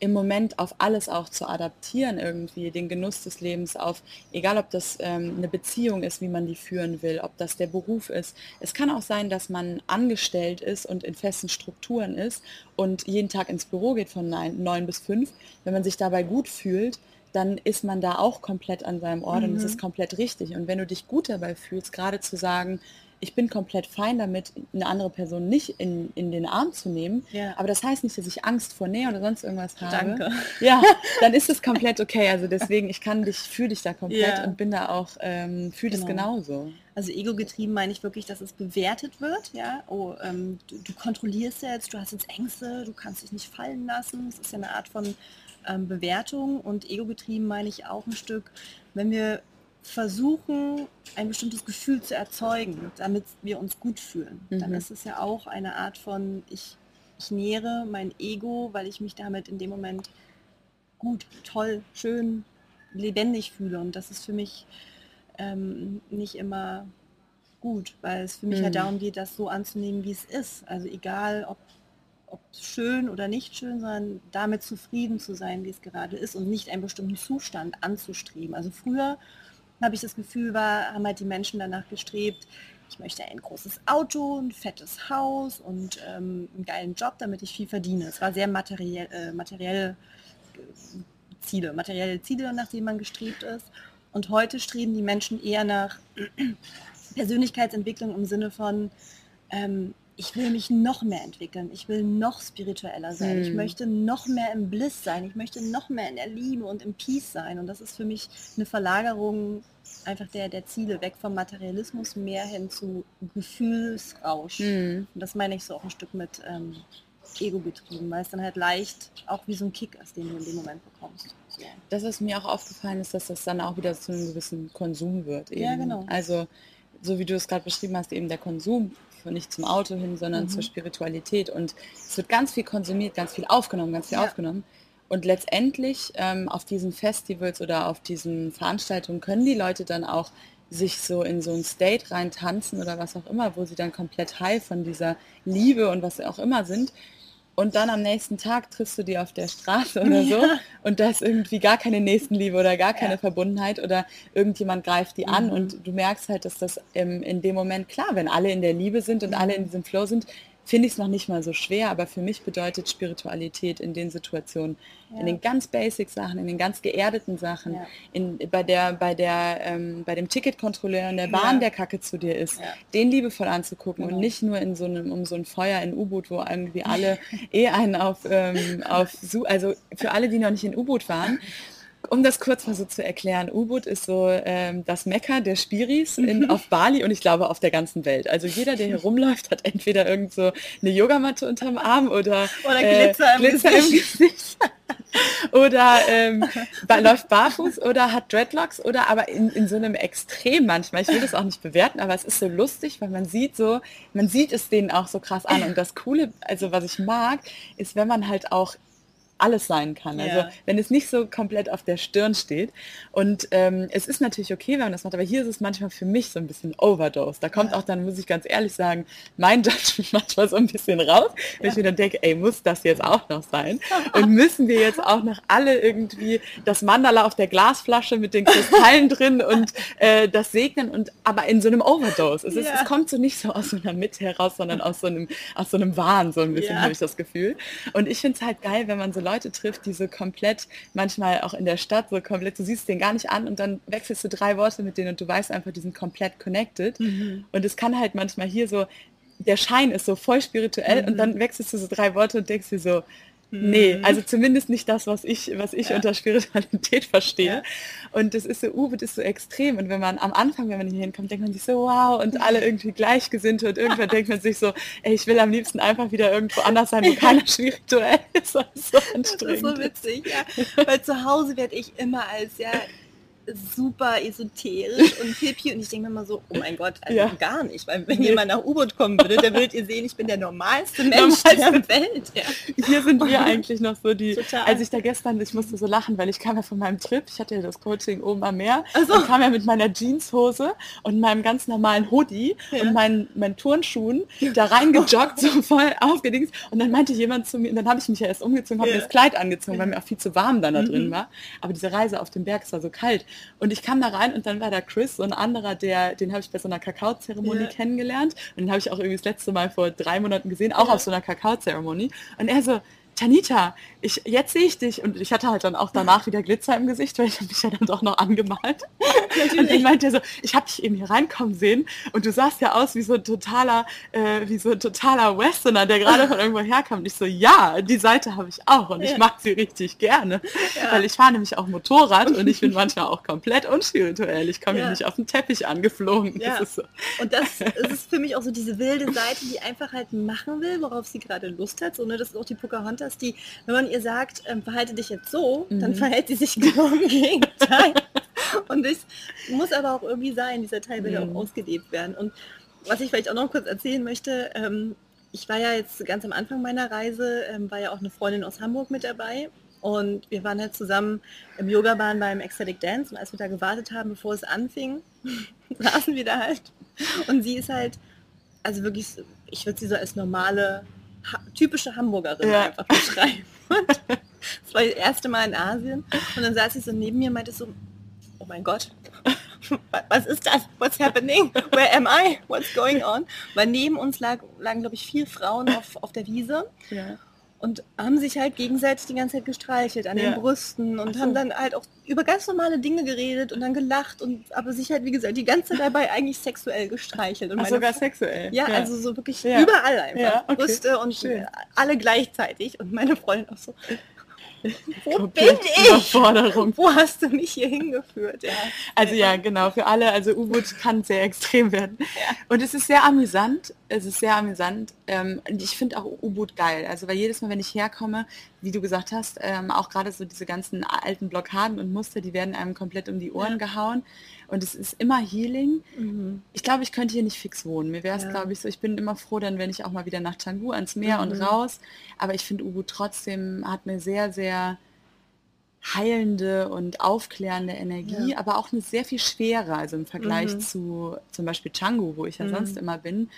Speaker 2: im Moment auf alles auch zu adaptieren irgendwie, den Genuss des Lebens auf, egal ob das ähm, eine Beziehung ist, wie man die führen will, ob das der Beruf ist. Es kann auch sein, dass man angestellt ist und in festen Strukturen ist und jeden Tag ins Büro geht von neun, neun bis fünf. Wenn man sich dabei gut fühlt, dann ist man da auch komplett an seinem Ort und es
Speaker 3: Mhm.
Speaker 2: ist komplett richtig. Und wenn du dich gut dabei fühlst, gerade zu sagen, ich bin komplett fein damit, eine andere Person nicht in, in den Arm zu nehmen,
Speaker 3: Ja.
Speaker 2: aber das heißt nicht, dass ich Angst vor Nähe oder sonst irgendwas habe.
Speaker 3: Danke.
Speaker 2: Ja, dann ist es komplett okay. Also deswegen, ich kann dich, fühle dich da komplett
Speaker 3: Ja.
Speaker 2: und bin da auch, ähm, fühle das
Speaker 3: Genau.
Speaker 2: genauso.
Speaker 3: Also ego-getrieben meine ich wirklich, dass es bewertet wird. Ja, oh, ähm, du, du kontrollierst jetzt, du hast jetzt Ängste, du kannst dich nicht fallen lassen. Es ist ja eine Art von ähm, Bewertung. Und ego-getrieben meine ich auch ein Stück, wenn wir versuchen, ein bestimmtes Gefühl zu erzeugen, damit wir uns gut fühlen, dann
Speaker 2: Mhm.
Speaker 3: ist es ja auch eine Art von, ich, ich nähere mein Ego, weil ich mich damit in dem Moment gut, toll, schön, lebendig fühle. Und das ist für mich ähm, nicht immer gut, weil es für mich halt
Speaker 2: Mhm.
Speaker 3: darum geht, das so anzunehmen, wie es ist. Also egal, ob, ob schön oder nicht schön, sondern damit zufrieden zu sein, wie es gerade ist und nicht einen bestimmten Zustand anzustreben. Also früher habe ich das Gefühl, war, haben halt die Menschen danach gestrebt, ich möchte ein großes Auto, ein fettes Haus und ähm, einen geilen Job, damit ich viel verdiene. Es war sehr materiell, äh, materiell äh, Ziele, materielle Ziele, nach denen man gestrebt ist. Und heute streben die Menschen eher nach Persönlichkeitsentwicklung im Sinne von, ähm, ich will mich noch mehr entwickeln, ich will noch spiritueller sein, ich
Speaker 2: Hm.
Speaker 3: möchte noch mehr im Bliss sein, ich möchte noch mehr in der Liebe und im Peace sein. Und das ist für mich eine Verlagerung einfach der, der Ziele, weg vom Materialismus, mehr hin zu Gefühlsrausch.
Speaker 2: Mhm.
Speaker 3: Und das meine ich so auch ein Stück mit ähm, Ego getrieben, weil es dann halt leicht auch wie so ein Kick ist, den du in dem Moment bekommst. So.
Speaker 2: Das, was mir auch aufgefallen ist, dass das dann auch wieder zu einem gewissen Konsum wird. Eben.
Speaker 3: Ja, genau.
Speaker 2: Also, so wie du es gerade beschrieben hast, eben der Konsum, nicht zum Auto hin, sondern
Speaker 3: Mhm.
Speaker 2: zur Spiritualität. Und es wird ganz viel konsumiert, ganz viel aufgenommen, ganz viel
Speaker 3: Ja.
Speaker 2: aufgenommen. Und letztendlich ähm, auf diesen Festivals oder auf diesen Veranstaltungen können die Leute dann auch sich so in so ein State rein tanzen oder was auch immer, wo sie dann komplett high von dieser Liebe und was auch immer sind. Und dann am nächsten Tag triffst du die auf der Straße oder so
Speaker 3: Ja.
Speaker 2: und da ist irgendwie gar keine Nächstenliebe oder gar keine
Speaker 3: Ja.
Speaker 2: Verbundenheit oder irgendjemand greift die an
Speaker 3: Mhm.
Speaker 2: und du merkst halt, dass das ähm, in dem Moment, klar, wenn alle in der Liebe sind und alle in diesem Flow sind, finde ich es noch nicht mal so schwer, aber für mich bedeutet Spiritualität in den Situationen, ja. in den ganz basic Sachen, in den ganz geerdeten Sachen, ja. in, bei, der, bei, der, ähm, bei dem Ticketkontrolleur in der Bahn, ja. der Kacke zu dir ist, den liebevoll anzugucken genau. und nicht nur in so einem, um so ein Feuer in U-Boot, wo irgendwie alle eh einen auf, ähm, auf, also für alle, die noch nicht in U-Boot waren, um das kurz mal so zu erklären, U-Boot ist so ähm, das Mecker der Spiris in, mhm. auf Bali und ich glaube auf der ganzen Welt. Also jeder, der hier rumläuft, hat entweder irgend so eine Yogamatte unterm Arm oder,
Speaker 3: oder Glitzer, im, Glitzer Gesicht. im Gesicht.
Speaker 2: oder ähm, läuft barfuß oder hat Dreadlocks oder aber in, in so einem Extrem manchmal. Ich will das auch nicht bewerten, aber es ist so lustig, weil man sieht so, man sieht es denen auch so krass an. Und das Coole, also was ich mag, ist, wenn man halt auch alles sein kann. Ja. Also wenn es nicht so komplett auf der Stirn steht. Und ähm, es ist natürlich okay, wenn man das macht, aber hier ist es manchmal für mich so ein bisschen Overdose. Da kommt ja. auch dann, muss ich ganz ehrlich sagen, mein Judgment manchmal so ein bisschen raus, wenn ja. ich mir dann denke, ey, muss das jetzt auch noch sein? Und müssen wir jetzt auch noch alle irgendwie das Mandala auf der Glasflasche mit den Kristallen drin und äh, das segnen und aber in so einem Overdose. Es, ist, es kommt so nicht so aus so einer Mitte heraus, sondern aus so einem, aus so einem Wahn, so ein bisschen habe ich das Gefühl. Und ich finde es halt geil, wenn man so Leute Leute trifft, die so komplett, manchmal auch in der Stadt, so komplett, du siehst den gar nicht an und dann wechselst du drei Worte mit denen und du weißt einfach, die sind komplett connected. Mhm. Und es kann halt manchmal hier so, der Schein ist so voll spirituell mhm. und dann wechselst du so drei Worte und denkst dir so, Nee, mhm. also zumindest nicht das, was ich, was ich ja. unter Spiritualität verstehe. Ja. Und das ist so, Ubud ist so extrem. Und wenn man am Anfang, wenn man hier hinkommt, denkt man sich so, wow, und alle irgendwie gleichgesinnt und irgendwann denkt man sich so, ey, ich will am liebsten einfach wieder irgendwo anders sein, wo keiner spirituell ist. Das ist so anstrengend.
Speaker 3: Das ist so witzig, ja. Weil zu Hause werde ich immer als, ja, super esoterisch und hippie und ich denke mir mal so, oh mein Gott, also ja. gar nicht, weil wenn nee. jemand nach U-Boot kommen würde, dann würdet ihr sehen, ich bin der normalste Mensch normalste. der Welt. Ja.
Speaker 2: Hier sind wir eigentlich noch so die, Total. als ich da gestern, ich musste so lachen, weil ich kam ja von meinem Trip, ich hatte ja das Coaching oben am Meer so. und kam ja mit meiner Jeanshose und meinem ganz normalen Hoodie ja. und meinen, meinen Turnschuhen da reingejoggt, so voll aufgedings und dann meinte jemand zu mir, und dann habe ich mich ja erst umgezogen, habe mir das Kleid angezogen, weil mir auch viel zu warm dann da drin mhm. war, aber diese Reise auf dem Berg, es war so kalt und ich kam da rein und dann war da Chris, so ein anderer, der, den habe ich bei so einer Kakaozeremonie ja. kennengelernt. Und den habe ich auch irgendwie das letzte Mal vor drei Monaten gesehen, auch ja. auf so einer Kakaozeremonie. Und er so, Tanita, ich, jetzt sehe ich dich. Und ich hatte halt dann auch danach wieder Glitzer im Gesicht, weil ich habe mich ja dann doch noch angemalt. und dann meinte so, ich habe dich eben hier reinkommen sehen und du sahst ja aus wie so ein totaler, äh, wie so ein totaler Westerner, der gerade von irgendwo herkommt. Und ich so, ja, die Seite habe ich auch und ich mag sie richtig gerne. Ja. Weil ich fahre nämlich auch Motorrad und ich bin manchmal auch komplett unspirituell. Ich komme ja. hier nicht auf den Teppich angeflogen.
Speaker 3: Ja.
Speaker 2: Das
Speaker 3: so. Und das, das, ist für mich auch so diese wilde Seite, die einfach halt machen will, worauf sie gerade Lust hat. So, ne? Das ist auch die Pocahontas, die, wenn man ihr sagt, ähm, verhalte dich jetzt so, mhm. dann verhält sie sich genau im Gegenteil. und das muss aber auch irgendwie sein, dieser Teil will ja mhm. auch ausgelebt werden. Und was ich vielleicht auch noch kurz erzählen möchte, ähm, ich war ja jetzt ganz am Anfang meiner Reise, ähm, war ja auch eine Freundin aus Hamburg mit dabei und wir waren halt zusammen im Yoga-Bahn beim Ecstatic Dance und als wir da gewartet haben, bevor es anfing, saßen wir da halt und sie ist halt, also wirklich, ich würde sie so als normale, ha typische Hamburgerin ja. einfach beschreiben. das war das erste Mal in Asien und dann saß sie so neben mir und meinte so, oh mein Gott, was ist das? What's happening? Where am I? What's going on? Weil neben uns lag, lagen, glaube ich, vier Frauen auf, auf der Wiese. Ja. Und haben sich halt gegenseitig die ganze Zeit gestreichelt an ja. den Brüsten und so. haben dann halt auch über ganz normale Dinge geredet und dann gelacht und aber sich halt, wie gesagt, die ganze Zeit dabei eigentlich sexuell gestreichelt. Und
Speaker 2: sogar sexuell?
Speaker 3: Ja, ja, also so wirklich überall einfach. Okay. Brüste und Schön. alle gleichzeitig. Und meine Freundin auch so, wo bin ich? Wo hast du mich hier hingeführt? Ja.
Speaker 2: Also ja, genau, für alle, also U-Boot kann sehr extrem werden. Ja. Und es ist sehr amüsant, es ist sehr amüsant. Ähm, ich finde auch U-Boot geil. Also weil jedes Mal, wenn ich herkomme, wie du gesagt hast, ähm, auch gerade so diese ganzen alten Blockaden und Muster, die werden einem komplett um die Ohren ja. gehauen. Und es ist immer Healing. Mhm. Ich glaube, ich könnte hier nicht fix wohnen. Mir wäre es, ja. glaube ich, so, ich bin immer froh, dann wenn ich auch mal wieder nach Canggu ans Meer mhm. und raus. Aber ich finde, Ubu trotzdem hat eine sehr, sehr heilende und aufklärende Energie, ja. aber auch eine sehr viel schwere, also im Vergleich mhm. zu zum Beispiel Canggu, wo ich ja sonst mhm. immer bin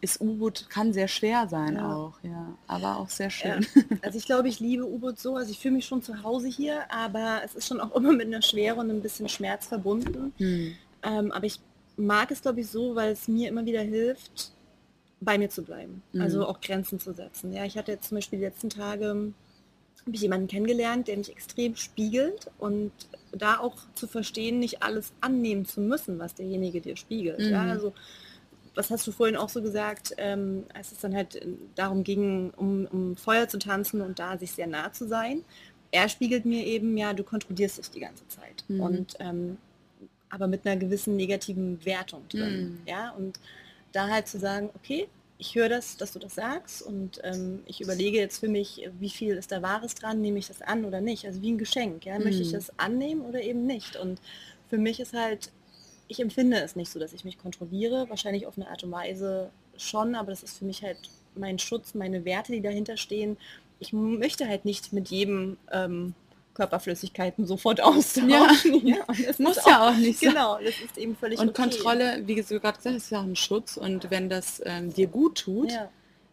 Speaker 2: ist U-Boot kann sehr schwer sein ja. auch, ja, aber auch sehr schön.
Speaker 3: Ja. Also ich glaube, ich liebe U-Boot so, also ich fühle mich schon zu Hause hier, aber es ist schon auch immer mit einer Schwere und ein bisschen Schmerz verbunden. Hm. Ähm, aber ich mag es, glaube ich, so, weil es mir immer wieder hilft, bei mir zu bleiben.
Speaker 2: Mhm.
Speaker 3: Also auch Grenzen zu setzen. Ja, ich hatte jetzt zum Beispiel die letzten Tage habe ich jemanden kennengelernt, der mich extrem spiegelt und da auch zu verstehen, nicht alles annehmen zu müssen, was derjenige dir spiegelt. Ja,
Speaker 2: Mhm.
Speaker 3: also was hast du vorhin auch so gesagt, ähm, als es dann halt darum ging, um, um Feuer zu tanzen und da sich sehr nah zu sein. Er spiegelt mir eben, ja, du kontrollierst dich die ganze Zeit.
Speaker 2: Mhm.
Speaker 3: Und ähm, aber mit einer gewissen negativen Wertung drin.
Speaker 2: Mhm.
Speaker 3: Ja, und da halt zu sagen, okay, ich höre das, dass du das sagst und ähm, ich überlege jetzt für mich, wie viel ist da Wahres dran, nehme ich das an oder nicht. Also wie ein Geschenk, ja, möchte ich
Speaker 2: Mhm.
Speaker 3: das annehmen oder eben nicht. Und für mich ist halt, ich empfinde es nicht so, dass ich mich kontrolliere, wahrscheinlich auf eine Art und Weise schon, aber das ist für mich halt mein Schutz, meine Werte, die dahinter stehen. Ich möchte halt nicht mit jedem ähm, Körperflüssigkeiten sofort austauschen.
Speaker 2: Ja.
Speaker 3: und das
Speaker 2: Muss ja auch nicht sein.
Speaker 3: Genau, das ist eben völlig
Speaker 2: Und
Speaker 3: okay.
Speaker 2: Kontrolle, wie du gerade gesagt hast, ist ja auch ein Schutz. Und wenn das ähm, dir gut tut,
Speaker 3: Ja,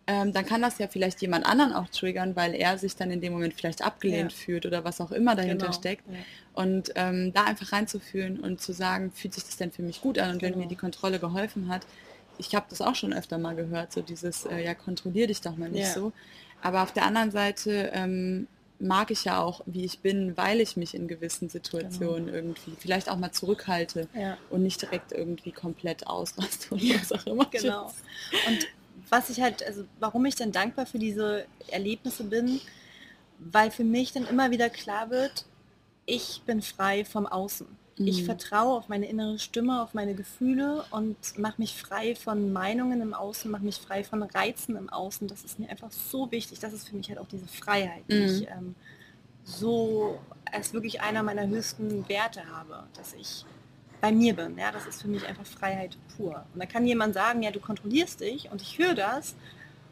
Speaker 2: ähm, dann kann das ja vielleicht jemand anderen auch triggern, weil er sich dann in dem Moment vielleicht abgelehnt
Speaker 3: Ja.
Speaker 2: fühlt oder was auch immer dahinter
Speaker 3: genau.
Speaker 2: steckt.
Speaker 3: Ja.
Speaker 2: Und ähm, da einfach reinzufühlen und zu sagen, fühlt sich das denn für mich gut an? Und wenn
Speaker 3: Genau.
Speaker 2: mir die Kontrolle geholfen hat, ich habe das auch schon öfter mal gehört, so dieses, äh, ja, kontrollier dich doch mal nicht
Speaker 3: Ja.
Speaker 2: so. Aber auf der anderen Seite ähm, mag ich ja auch, wie ich bin, weil ich mich in gewissen Situationen irgendwie vielleicht auch mal zurückhalte
Speaker 3: Ja,
Speaker 2: und nicht direkt irgendwie komplett ausraste oder was auch immer.
Speaker 3: genau. Und was ich halt, also warum ich dann dankbar für diese Erlebnisse bin, weil für mich dann immer wieder klar wird, ich bin frei vom Außen. Ich
Speaker 2: Mhm.
Speaker 3: vertraue auf meine innere Stimme, auf meine Gefühle und mache mich frei von Meinungen im Außen, mache mich frei von Reizen im Außen. Das ist mir einfach so wichtig. Das ist für mich halt auch diese Freiheit, die
Speaker 2: Mhm.
Speaker 3: ich ähm, so als wirklich einer meiner höchsten Werte habe, dass ich bei mir bin. Ja, das ist für mich einfach Freiheit pur. Und da kann jemand sagen, ja, du kontrollierst dich und ich höre das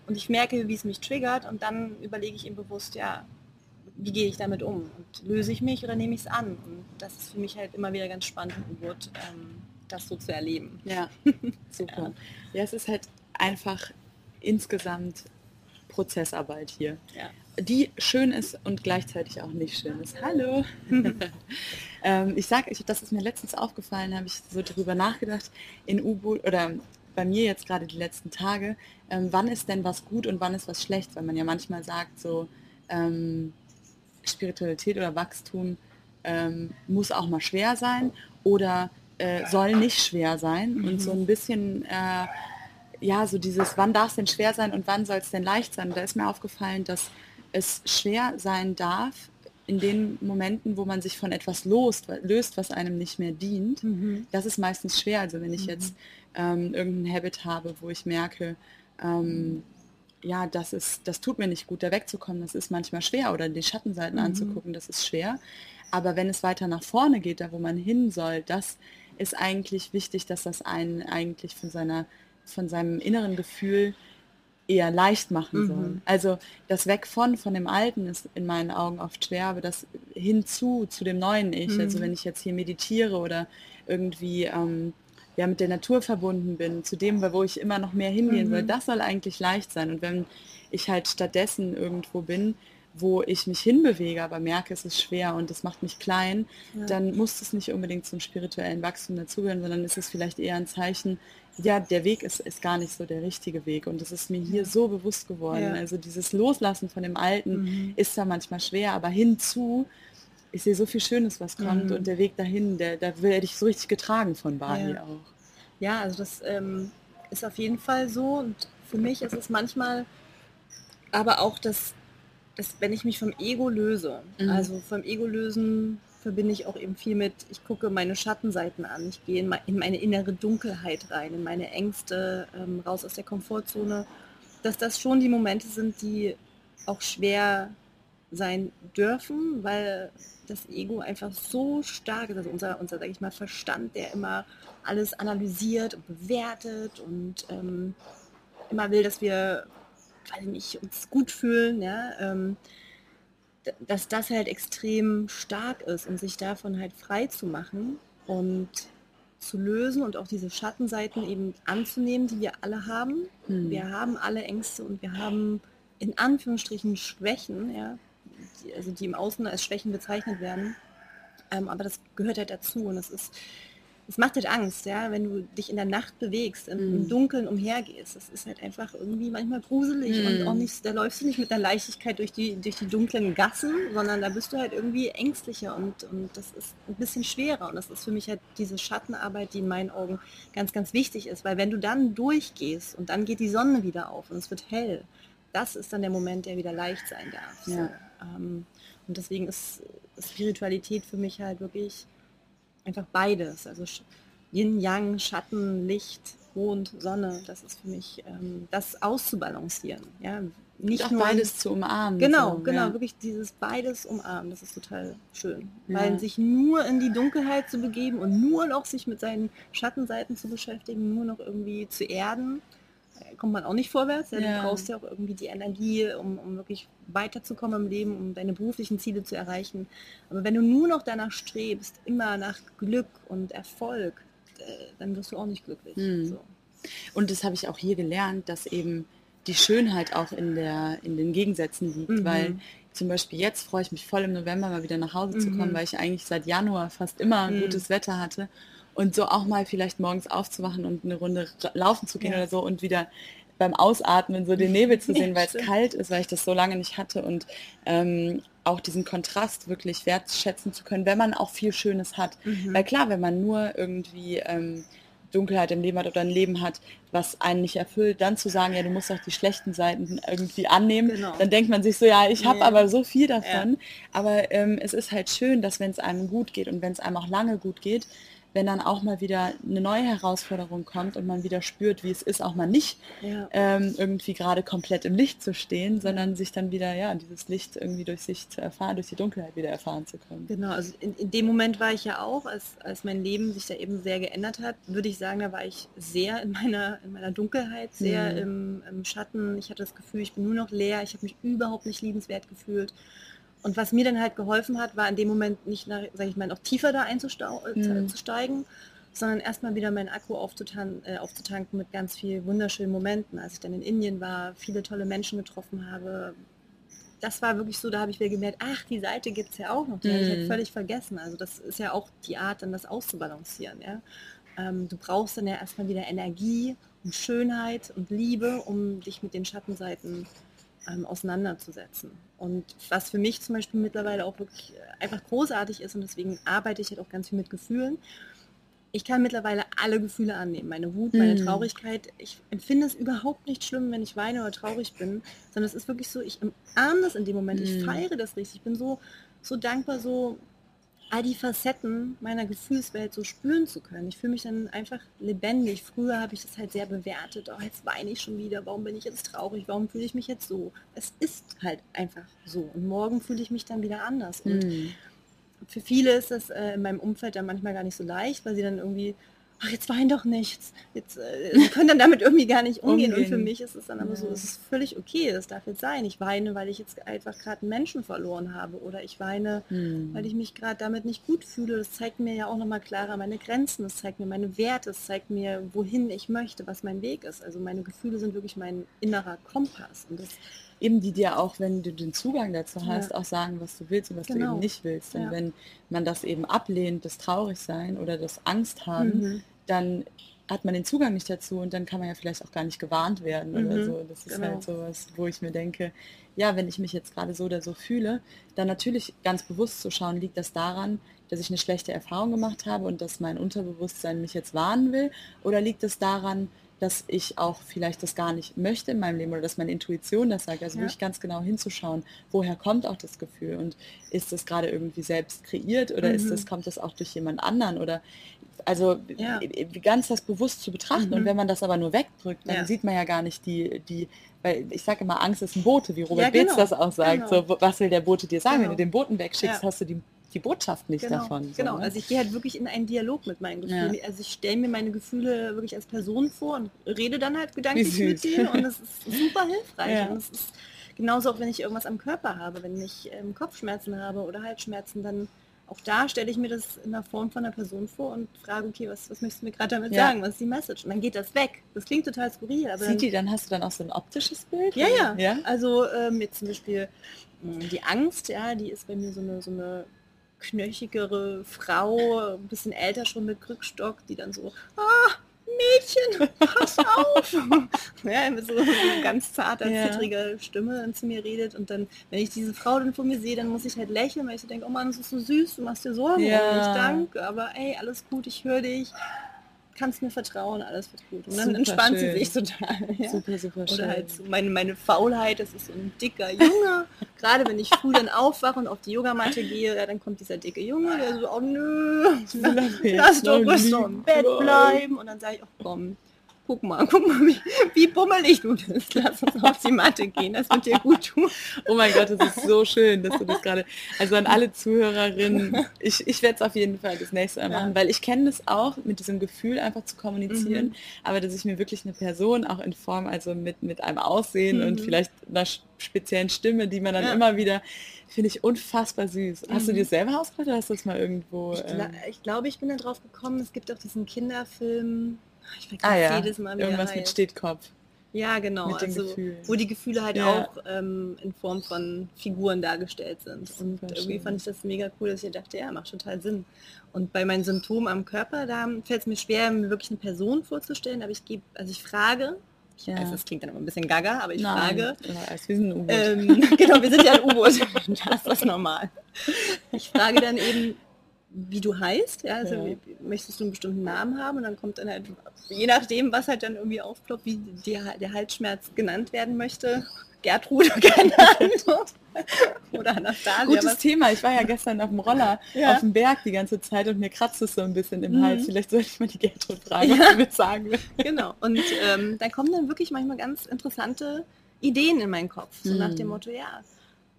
Speaker 3: und ich merke, wie es mich triggert und dann überlege ich ihm bewusst, ja, wie gehe ich damit um? Und löse ich mich oder nehme ich es an? Und das ist für mich halt immer wieder ganz spannend und gut, ähm, das so zu erleben.
Speaker 2: Ja, super. Ja. es ist halt einfach insgesamt Prozessarbeit hier,
Speaker 3: Ja.
Speaker 2: die schön ist und gleichzeitig auch nicht schön ist. Hallo. ähm, ich sage, ich, das ist mir letztens aufgefallen, habe ich so drüber nachgedacht, in U-Boot oder bei mir jetzt gerade die letzten Tage, ähm, wann ist denn was gut und wann ist was schlecht, weil man ja manchmal sagt, so ähm, Spiritualität oder Wachstum ähm, muss auch mal schwer sein oder äh, soll nicht schwer sein
Speaker 3: Mhm.
Speaker 2: und so ein bisschen äh, ja so dieses wann darf es denn schwer sein und wann soll es denn leicht sein und da ist mir aufgefallen dass es schwer sein darf in den Momenten wo man sich von etwas lost, löst was einem nicht mehr dient
Speaker 3: Mhm.
Speaker 2: das ist meistens schwer also wenn ich
Speaker 3: Mhm.
Speaker 2: jetzt ähm, irgendein Habit habe wo ich merke ähm, ja, das ist, das tut mir nicht gut, da wegzukommen, das ist manchmal schwer oder die Schattenseiten
Speaker 3: Mhm.
Speaker 2: anzugucken, das ist schwer. Aber wenn es weiter nach vorne geht, da wo man hin soll, das ist eigentlich wichtig, dass das einen eigentlich von seiner, von seinem inneren Gefühl eher leicht machen
Speaker 3: Mhm.
Speaker 2: soll. Also das Weg von, von dem Alten ist in meinen Augen oft schwer, aber das hinzu, zu dem neuen Ich, also
Speaker 3: Mhm.
Speaker 2: wenn ich jetzt hier meditiere oder irgendwie ähm, ja, mit der Natur verbunden bin, zu dem, wo ich immer noch mehr hingehen soll,
Speaker 3: Mhm.
Speaker 2: das soll eigentlich leicht sein. Und wenn ich halt stattdessen irgendwo bin, wo ich mich hinbewege, aber merke, es ist schwer und es macht mich klein,
Speaker 3: Ja.
Speaker 2: dann muss es nicht unbedingt zum spirituellen Wachstum dazugehören, sondern ist es vielleicht eher ein Zeichen, ja, der Weg ist, ist gar nicht so der richtige Weg. Und das ist mir hier so bewusst geworden.
Speaker 3: Ja.
Speaker 2: Also dieses Loslassen von dem Alten
Speaker 3: Mhm.
Speaker 2: ist da manchmal schwer, aber hinzu, ich sehe so viel Schönes, was kommt
Speaker 3: Mhm.
Speaker 2: und der Weg dahin, der, da werde ich so richtig getragen von Bali
Speaker 3: Ja.
Speaker 2: auch.
Speaker 3: Ja, also das ähm, ist auf jeden Fall so. Und für mich ist es manchmal aber auch das, das wenn ich mich vom Ego löse.
Speaker 2: Mhm.
Speaker 3: Also vom Ego lösen verbinde ich auch eben viel mit, ich gucke meine Schattenseiten an, ich gehe in meine innere Dunkelheit rein, in meine Ängste, ähm, raus aus der Komfortzone, dass das schon die Momente sind, die auch schwer sein dürfen, weil das Ego einfach so stark ist, also unser, unser sag ich mal, Verstand, der immer alles analysiert und bewertet und ähm, immer will, dass wir, ich nicht, uns gut fühlen, ja, ähm, dass das halt extrem stark ist und sich davon halt frei zu machen und zu lösen und auch diese Schattenseiten eben anzunehmen, die wir alle haben.
Speaker 2: Hm.
Speaker 3: Wir haben alle Ängste und wir haben in Anführungsstrichen Schwächen, ja, die, also die im Außen als Schwächen bezeichnet werden. Ähm, aber das gehört halt dazu und es ist es macht halt Angst, ja, wenn du dich in der Nacht bewegst, im,
Speaker 2: Mhm.
Speaker 3: im Dunkeln umhergehst. Das ist halt einfach irgendwie manchmal gruselig
Speaker 2: Mhm.
Speaker 3: und auch nicht, da läufst du nicht mit der Leichtigkeit durch die, durch die dunklen Gassen, sondern da bist du halt irgendwie ängstlicher und, und das ist ein bisschen schwerer. Und das ist für mich halt diese Schattenarbeit, die in meinen Augen ganz, ganz wichtig ist, weil wenn du dann durchgehst und dann geht die Sonne wieder auf und es wird hell, das ist dann der Moment, der wieder leicht sein darf.
Speaker 2: Ja.
Speaker 3: So. Ähm, und deswegen ist Spiritualität für mich halt wirklich einfach beides. Also Yin, Yang, Schatten, Licht, Mond, Sonne, das ist für mich ähm, das auszubalancieren. Ja? Nicht
Speaker 2: auch
Speaker 3: nur
Speaker 2: beides zu umarmen.
Speaker 3: Genau,
Speaker 2: so,
Speaker 3: genau,
Speaker 2: ja.
Speaker 3: wirklich dieses beides umarmen, das ist total schön.
Speaker 2: Ja.
Speaker 3: Weil sich nur in die Dunkelheit zu begeben und nur noch sich mit seinen Schattenseiten zu beschäftigen, nur noch irgendwie zu erden, kommt man auch nicht vorwärts. Ja. Du brauchst ja auch irgendwie die Energie, um, um wirklich weiterzukommen im Leben, um deine beruflichen Ziele zu erreichen. Aber wenn du nur noch danach strebst, immer nach Glück und Erfolg, äh, dann wirst du auch nicht glücklich.
Speaker 2: Hm.
Speaker 3: So.
Speaker 2: Und das habe ich auch hier gelernt, dass eben die Schönheit auch in, der, in den Gegensätzen liegt.
Speaker 3: Mhm.
Speaker 2: Weil zum Beispiel jetzt freue ich mich voll im November mal wieder nach Hause zu kommen,
Speaker 3: Mhm.
Speaker 2: weil ich eigentlich seit Januar fast immer
Speaker 3: Mhm.
Speaker 2: gutes Wetter hatte. Und so auch mal vielleicht morgens aufzuwachen und eine Runde laufen zu gehen
Speaker 3: Ja.
Speaker 2: oder so und wieder beim Ausatmen so den Nebel zu sehen,
Speaker 3: Ja,
Speaker 2: weil es kalt ist, weil ich das so lange nicht hatte und ähm, auch diesen Kontrast wirklich wertschätzen zu können, wenn man auch viel Schönes hat.
Speaker 3: Mhm.
Speaker 2: Weil klar, wenn man nur irgendwie ähm, Dunkelheit im Leben hat oder ein Leben hat, was einen nicht erfüllt, dann zu sagen, ja, du musst auch die schlechten Seiten irgendwie annehmen,
Speaker 3: Genau.
Speaker 2: dann denkt man sich so, ja, ich habe
Speaker 3: Nee.
Speaker 2: aber so viel davon. Aber ähm, es ist halt schön, dass wenn es einem gut geht und wenn es einem auch lange gut geht, wenn dann auch mal wieder eine neue Herausforderung kommt und man wieder spürt, wie es ist, auch mal nicht
Speaker 3: Ja.
Speaker 2: ähm, irgendwie gerade komplett im Licht zu stehen, sondern sich dann wieder, ja, dieses Licht irgendwie durch sich zu erfahren, durch die Dunkelheit wieder erfahren zu können.
Speaker 3: Genau, also in, in dem Moment war ich ja auch, als, als mein Leben sich da eben sehr geändert hat, würde ich sagen, da war ich sehr in meiner, in meiner Dunkelheit, sehr
Speaker 2: Mhm.
Speaker 3: im, im Schatten. Ich hatte das Gefühl, ich bin nur noch leer, ich habe mich überhaupt nicht liebenswert gefühlt. Und was mir dann halt geholfen hat, war in dem Moment nicht, sage ich mal, noch tiefer da
Speaker 2: Mhm.
Speaker 3: einzusteigen, sondern erstmal wieder meinen Akku aufzutan äh, aufzutanken mit ganz vielen wunderschönen Momenten. Als ich dann in Indien war, viele tolle Menschen getroffen habe, das war wirklich so, da habe ich wieder gemerkt, ach, die Seite gibt es ja auch noch, die habe ich halt
Speaker 2: Mhm.
Speaker 3: völlig vergessen. Also das ist ja auch die Art, dann das auszubalancieren. Ja? Ähm, du brauchst dann ja erstmal wieder Energie und Schönheit und Liebe, um dich mit den Schattenseiten ähm, auseinanderzusetzen. Und was für mich zum Beispiel mittlerweile auch wirklich äh, einfach großartig ist und deswegen arbeite ich halt auch ganz viel mit Gefühlen. Ich kann mittlerweile alle Gefühle annehmen. Meine Wut, meine
Speaker 2: Mhm.
Speaker 3: Traurigkeit. Ich empfinde es überhaupt nicht schlimm, wenn ich weine oder traurig bin, sondern es ist wirklich so, ich umarme das in dem Moment. Ich
Speaker 2: Mhm.
Speaker 3: feiere das richtig. Ich bin so, so dankbar, so all die Facetten meiner Gefühlswelt so spüren zu können. Ich fühle mich dann einfach lebendig. Früher habe ich das halt sehr bewertet. Oh, jetzt weine ich schon wieder. Warum bin ich jetzt traurig? Warum fühle ich mich jetzt so? Es ist halt einfach so. Und morgen fühle ich mich dann wieder anders. Und
Speaker 2: Mhm.
Speaker 3: für viele ist das äh, in meinem Umfeld dann manchmal gar nicht so leicht, weil sie dann irgendwie, ach jetzt wein doch nichts. Jetzt, äh, können dann damit irgendwie gar nicht umgehen. Und für
Speaker 2: Umgehen.
Speaker 3: mich ist es dann aber so,
Speaker 2: Ja.
Speaker 3: es ist völlig okay, das darf jetzt sein. Ich weine, weil ich jetzt einfach gerade einen Menschen verloren habe. Oder ich weine,
Speaker 2: Mhm.
Speaker 3: weil ich mich gerade damit nicht gut fühle. Das zeigt mir ja auch nochmal klarer meine Grenzen, das zeigt mir meine Werte, das zeigt mir, wohin ich möchte, was mein Weg ist. Also meine Gefühle sind wirklich mein innerer Kompass. Und das,
Speaker 2: eben die dir auch, wenn du den Zugang dazu
Speaker 3: Ja.
Speaker 2: hast, auch sagen, was du willst und was du
Speaker 3: Genau.
Speaker 2: eben nicht willst. Und
Speaker 3: Ja.
Speaker 2: wenn man das eben ablehnt, das Traurigsein oder das Angst haben,
Speaker 3: Mhm.
Speaker 2: Dann hat man den Zugang nicht dazu und dann kann man ja vielleicht auch gar nicht gewarnt werden oder
Speaker 3: Mhm.
Speaker 2: so. Das ist
Speaker 3: Genau.
Speaker 2: halt sowas, wo ich mir denke, ja, wenn ich mich jetzt gerade so oder so fühle, dann natürlich ganz bewusst zu schauen, liegt das daran, dass ich eine schlechte Erfahrung gemacht habe und dass mein Unterbewusstsein mich jetzt warnen will? Oder liegt es daran, dass ich auch vielleicht das gar nicht möchte in meinem Leben oder dass meine Intuition das sagt, also
Speaker 3: Ja.
Speaker 2: wirklich ganz genau hinzuschauen, woher kommt auch das Gefühl und ist das gerade irgendwie selbst kreiert oder ist
Speaker 3: Mhm.
Speaker 2: das, kommt das auch durch jemand anderen oder also
Speaker 3: Ja.
Speaker 2: ganz das bewusst zu betrachten
Speaker 3: Mhm.
Speaker 2: und wenn man das aber nur wegdrückt, dann
Speaker 3: Ja.
Speaker 2: sieht man ja gar nicht die, die weil ich sage immer, Angst ist ein Bote, wie Robert
Speaker 3: Ja, genau.
Speaker 2: das auch sagt.
Speaker 3: Genau.
Speaker 2: So, was will der Bote dir sagen? Wenn
Speaker 3: Genau.
Speaker 2: du den Boten wegschickst, hast du die, die Botschaft nicht
Speaker 3: genau,
Speaker 2: davon. So,
Speaker 3: genau.
Speaker 2: ne?
Speaker 3: Also ich gehe halt wirklich in einen Dialog mit meinen Gefühlen. Also ich stelle mir meine Gefühle wirklich als Person vor und rede dann halt gedanklich mit denen und das ist super hilfreich. Und es ist genauso auch, wenn ich irgendwas am Körper habe, wenn ich ähm, Kopfschmerzen habe oder Halsschmerzen, dann auch da stelle ich mir das in der Form von einer Person vor und frage, okay, was, was möchtest du mir gerade damit
Speaker 2: Ja.
Speaker 3: sagen? Was ist die Message? Und dann geht das weg. Das klingt total skurril, aber dann,
Speaker 2: Sieht die, dann hast du dann auch so ein optisches Bild?
Speaker 3: ja, ja.
Speaker 2: ja?
Speaker 3: Also ähm, jetzt zum Beispiel mh, die Angst, ja, die ist bei mir so eine, so eine knöchigere Frau, ein bisschen älter schon mit Krückstock, die dann so, ah, Mädchen, pass auf. ja, mit so eine ganz zarter, ja. zittriger Stimme dann zu mir redet. Und dann, wenn ich diese Frau dann vor mir sehe, dann muss ich halt lächeln, weil ich so denke, oh Mann, das ist so süß, du machst dir Sorgen ja. mich, danke, aber ey, alles gut, ich höre dich kannst mir vertrauen, alles wird gut. Und dann super entspannt schön. sie sich total. Ja? Super, super Oder schön. halt so meine, meine Faulheit, das ist so ein dicker Junge. Gerade wenn ich früh dann aufwache und auf die Yogamatte gehe, ja, dann kommt dieser dicke Junge, der so, oh nö, lass doch so im Bett bleiben. Und dann sage ich, oh komm, guck mal, guck mal, wie, wie bummelig du bist. Lass uns auf die Matte gehen, das wird dir gut tun.
Speaker 2: Oh mein Gott, das ist so schön, dass du das gerade, also an alle Zuhörerinnen, ich, ich werde es auf jeden Fall das nächste Mal machen, ja. weil ich kenne das auch, mit diesem Gefühl einfach zu kommunizieren, mhm. aber dass ich mir wirklich eine Person auch in Form, also mit, mit einem Aussehen mhm. und vielleicht einer speziellen Stimme, die man dann ja. immer wieder, finde ich unfassbar süß. Hast mhm. du dir selber ausgedacht oder hast du das mal irgendwo?
Speaker 3: Ich, gla ähm, ich glaube, ich bin da drauf gekommen, es gibt auch diesen Kinderfilm,
Speaker 2: ich vergesse ah, ja. jedes Mal wieder. Irgendwas halt. mit Stetkopf.
Speaker 3: Ja, genau. Also, wo die Gefühle halt ja. auch ähm, in Form von Figuren dargestellt sind. Und irgendwie schön. fand ich das mega cool, dass ich dachte, ja, macht total Sinn. Und bei meinen Symptomen am Körper, da fällt es mir schwer, mir wirklich eine Person vorzustellen, aber ich gebe, also ich frage, ich ja. weiß, das klingt dann immer ein bisschen gaga, aber ich Nein. frage. Ja, wir sind ein U-Boot. Ähm, genau, wir sind ja ein U-Boot. das ist das normal. Ich frage dann eben, wie du heißt. Ja, also ja. möchtest du einen bestimmten Namen haben und dann kommt dann halt, je nachdem, was halt dann irgendwie aufploppt, wie der, der Halsschmerz genannt werden möchte. Gertrude, keine Ahnung. Oder Anastasia.
Speaker 2: Gutes was? Thema. Ich war ja gestern auf dem Roller ja. auf dem Berg die ganze Zeit und mir kratzt es so ein bisschen im mhm. Hals. Vielleicht sollte ich mal die Gertrude fragen, ja. was sie mir sagen will.
Speaker 3: Genau. Und ähm, dann kommen dann wirklich manchmal ganz interessante Ideen in meinen Kopf. So mhm. nach dem Motto, ja,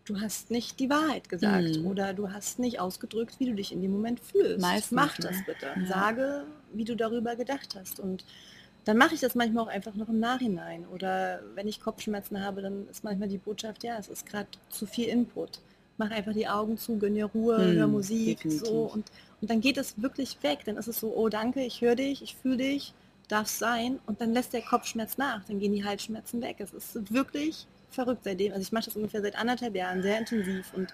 Speaker 3: du hast nicht die Wahrheit gesagt mhm. oder du hast nicht ausgedrückt, wie du dich in dem Moment fühlst. Meist Mach das ne? bitte. Ja. Sage, wie du darüber gedacht hast. Und dann mache ich das manchmal auch einfach noch im Nachhinein. Oder wenn ich Kopfschmerzen habe, dann ist manchmal die Botschaft, ja, es ist gerade zu viel Input. Mach einfach die Augen zu, gönn dir Ruhe, mhm, hör Musik, definitiv. so und, und dann geht es wirklich weg. Dann ist es so, oh danke, ich höre dich, ich fühle dich, darf sein und dann lässt der Kopfschmerz nach, dann gehen die Halsschmerzen weg. Es ist wirklich verrückt seitdem. Also ich mache das ungefähr seit anderthalb Jahren sehr intensiv und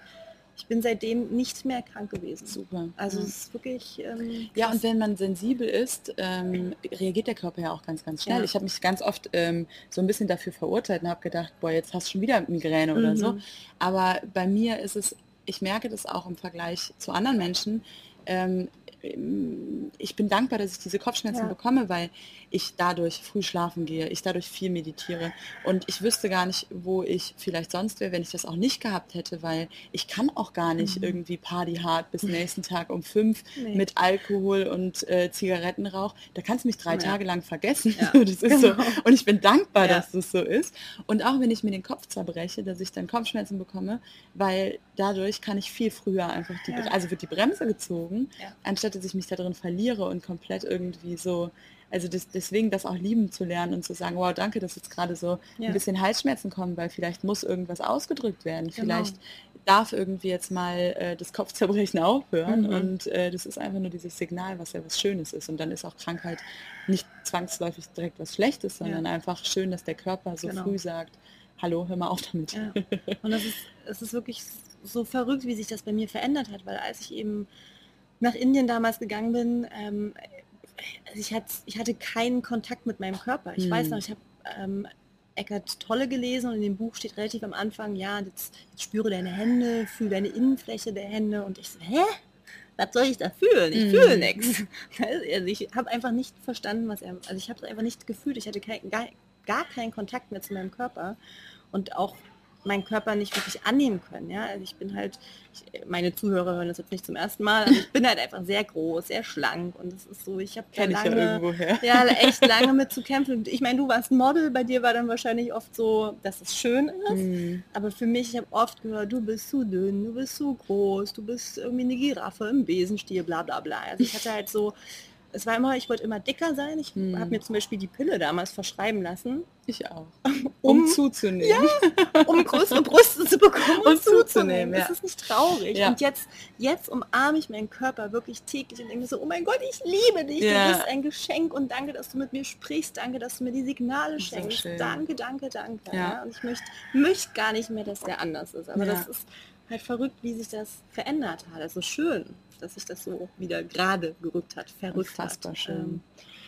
Speaker 3: ich bin seitdem nicht mehr krank gewesen.
Speaker 2: Super.
Speaker 3: Also ja. es ist wirklich.
Speaker 2: Ähm, ja, und wenn man sensibel ist, ähm, reagiert der Körper ja auch ganz, ganz schnell. Ja. Ich habe mich ganz oft ähm, so ein bisschen dafür verurteilt und habe gedacht, boah, jetzt hast du schon wieder Migräne mhm. oder so. Mhm. Aber bei mir ist es, ich merke das auch im Vergleich zu anderen Menschen. Ähm, ich bin dankbar, dass ich diese Kopfschmerzen ja. bekomme, weil ich dadurch früh schlafen gehe, ich dadurch viel meditiere und ich wüsste gar nicht, wo ich vielleicht sonst wäre, wenn ich das auch nicht gehabt hätte, weil ich kann auch gar nicht mhm. irgendwie Party hart bis nächsten Tag um fünf nee. mit Alkohol und äh, Zigarettenrauch. Da kannst du mich drei ja. Tage lang vergessen. Ja. genau. so. Und ich bin dankbar, dass das so ist. Und auch wenn ich mir den Kopf zerbreche, dass ich dann Kopfschmerzen bekomme, weil dadurch kann ich viel früher einfach die, also wird die Bremse gezogen, anstatt dass ich mich da drin verliere und komplett irgendwie so also das, deswegen das auch lieben zu lernen und zu sagen, wow, danke, dass jetzt gerade so ja. ein bisschen Halsschmerzen kommen, weil vielleicht muss irgendwas ausgedrückt werden. Genau. Vielleicht darf irgendwie jetzt mal äh, das Kopfzerbrechen aufhören mhm. und äh, das ist einfach nur dieses Signal, was ja was Schönes ist. Und dann ist auch Krankheit nicht zwangsläufig direkt was Schlechtes, sondern ja. einfach schön, dass der Körper so genau. früh sagt, hallo, hör mal auf damit.
Speaker 3: Ja. Und es ist, es ist wirklich so verrückt, wie sich das bei mir verändert hat, weil als ich eben nach Indien damals gegangen bin, ähm, also ich, hatte, ich hatte keinen Kontakt mit meinem Körper. Ich hm. weiß noch, ich habe ähm, Eckart Tolle gelesen und in dem Buch steht relativ am Anfang, ja, jetzt, jetzt spüre deine Hände, fühle deine Innenfläche der Hände und ich so, hä? Was soll ich da fühlen? Ich mm. fühle nichts. Also ich habe einfach nicht verstanden, was er, also ich habe es einfach nicht gefühlt. Ich hatte kein, gar, gar keinen Kontakt mehr zu meinem Körper und auch meinen Körper nicht wirklich annehmen können. Ja? Also ich bin halt, ich, meine Zuhörer hören das jetzt nicht zum ersten Mal, aber ich bin halt einfach sehr groß, sehr schlank und es ist so, ich habe da lange, ja, echt lange mit zu kämpfen. Ich meine, du warst Model, bei dir war dann wahrscheinlich oft so, dass es schön ist, mhm. aber für mich, ich habe oft gehört, du bist zu dünn, du bist zu groß, du bist irgendwie eine Giraffe im Besenstiel, bla bla bla. Also ich hatte halt so es war immer, ich wollte immer dicker sein. Ich hm. habe mir zum Beispiel die Pille damals verschreiben lassen.
Speaker 2: Ich auch. Um, um zuzunehmen.
Speaker 3: Ja, um größere Brüste zu bekommen und, und zuzunehmen. Ja. Das ist nicht traurig. Ja. Und jetzt, jetzt umarme ich meinen Körper wirklich täglich und denke so, oh mein Gott, ich liebe dich. Ja. Du bist ein Geschenk und danke, dass du mit mir sprichst. Danke, dass du mir die Signale schenkst. So danke, danke, danke. Ja. Und ich möchte, möchte gar nicht mehr, dass der anders ist. Aber das ist halt verrückt, wie sich das verändert hat. Also schön, dass sich das so wieder gerade gerückt hat. Verrückt
Speaker 2: Unfassbar
Speaker 3: hat.
Speaker 2: schön.
Speaker 3: Ähm,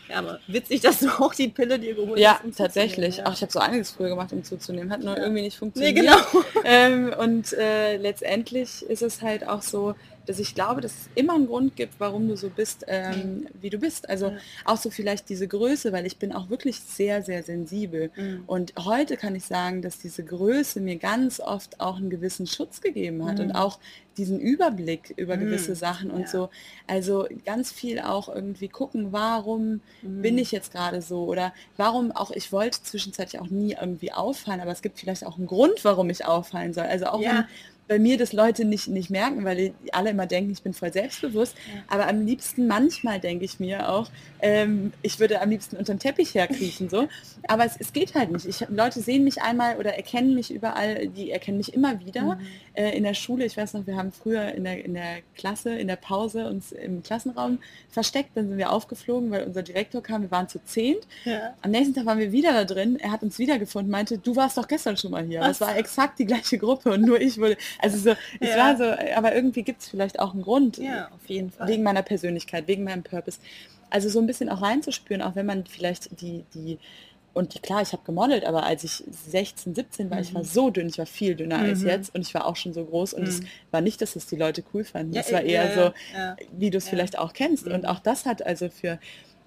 Speaker 3: ja, aber witzig, dass du auch die Pille dir geholt
Speaker 2: Ja,
Speaker 3: hast. um
Speaker 2: tatsächlich.
Speaker 3: zuzunehmen,
Speaker 2: Auch ich habe so einiges früher gemacht, um zuzunehmen. Hat nur
Speaker 3: Ja.
Speaker 2: irgendwie nicht
Speaker 3: Nee,
Speaker 2: funktioniert.
Speaker 3: genau.
Speaker 2: Ähm, und äh, letztendlich ist es halt auch so, dass ich glaube, dass es immer einen Grund gibt, warum du so bist, ähm, wie du bist. Also
Speaker 3: Ja.
Speaker 2: auch so vielleicht diese Größe, weil ich bin auch wirklich sehr, sehr sensibel.
Speaker 3: Mhm.
Speaker 2: Und heute kann ich sagen, dass diese Größe mir ganz oft auch einen gewissen Schutz gegeben hat
Speaker 3: Mhm.
Speaker 2: und auch diesen Überblick über
Speaker 3: Mhm.
Speaker 2: gewisse Sachen und
Speaker 3: Ja.
Speaker 2: so. Also ganz viel auch irgendwie gucken, warum
Speaker 3: Mhm.
Speaker 2: bin ich jetzt gerade so oder warum auch, ich wollte zwischenzeitlich auch nie irgendwie auffallen, aber es gibt vielleicht auch einen Grund, warum ich auffallen soll. Also auch
Speaker 3: Ja.
Speaker 2: wenn bei mir das Leute nicht, nicht merken, weil die alle immer denken, ich bin voll selbstbewusst.
Speaker 3: Ja.
Speaker 2: Aber am liebsten, manchmal denke ich mir auch, ähm, ich würde am liebsten unterm Teppich herkriechen. So. Aber es, es geht halt nicht. Ich, Leute sehen mich einmal oder erkennen mich überall, die erkennen mich immer wieder.
Speaker 3: Mhm.
Speaker 2: Äh, in der Schule, ich weiß noch, wir haben früher in der, in der Klasse, in der Pause uns im Klassenraum versteckt, dann sind wir aufgeflogen, weil unser Direktor kam, wir waren zu zehnt.
Speaker 3: Ja.
Speaker 2: Am nächsten Tag waren wir wieder da drin, er hat uns wiedergefunden, meinte, du warst doch gestern schon mal hier. Aber Es war exakt die gleiche Gruppe und nur ich wurde, also so, es
Speaker 3: Ja.
Speaker 2: war so, aber irgendwie gibt es vielleicht auch einen Grund,
Speaker 3: ja, auf jeden Fall.
Speaker 2: wegen meiner Persönlichkeit, wegen meinem Purpose. Also so ein bisschen auch reinzuspüren, auch wenn man vielleicht die, die, und die, klar, ich habe gemodelt, aber als ich 16, 17 war, ich war
Speaker 3: Mhm.
Speaker 2: so dünn, ich war viel dünner als
Speaker 3: Mhm.
Speaker 2: jetzt und ich war auch schon so groß und es
Speaker 3: Mhm.
Speaker 2: war nicht, dass es die Leute cool fanden.
Speaker 3: Ja,
Speaker 2: es war eher
Speaker 3: ja,
Speaker 2: so,
Speaker 3: ja,
Speaker 2: wie du es vielleicht auch kennst. Und
Speaker 3: Mhm.
Speaker 2: auch das hat also für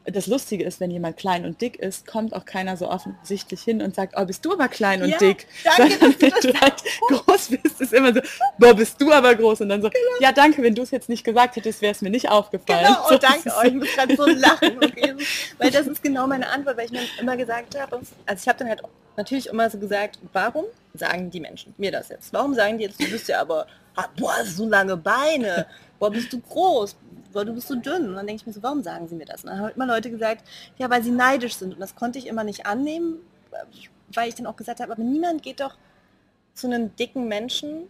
Speaker 2: das Lustige ist, wenn jemand klein und dick ist, kommt auch keiner so offensichtlich hin und sagt, oh, bist du aber klein und
Speaker 3: Ja,
Speaker 2: dick.
Speaker 3: danke,
Speaker 2: Sondern wenn
Speaker 3: du
Speaker 2: du halt groß bist, ist immer so, boah, bist du aber groß. Und dann so, ja, danke, wenn du es jetzt nicht gesagt hättest, wäre es mir nicht aufgefallen.
Speaker 3: Genau,
Speaker 2: So,
Speaker 3: oh, danke euch.
Speaker 2: ist
Speaker 3: Ich muss gerade so lachen. Okay? Weil das ist genau meine Antwort, weil ich mir immer gesagt habe, also ich habe dann halt natürlich immer so gesagt, warum sagen die Menschen mir das jetzt? Warum sagen die jetzt, du bist ja aber, ah, boah, so lange Beine, boah, bist du groß, boah, du bist so dünn. Und dann denke ich mir so, warum sagen sie mir das? Und dann haben immer Leute gesagt, ja, weil sie neidisch sind. Und das konnte ich immer nicht annehmen, weil ich dann auch gesagt habe, aber niemand geht doch zu einem dicken Menschen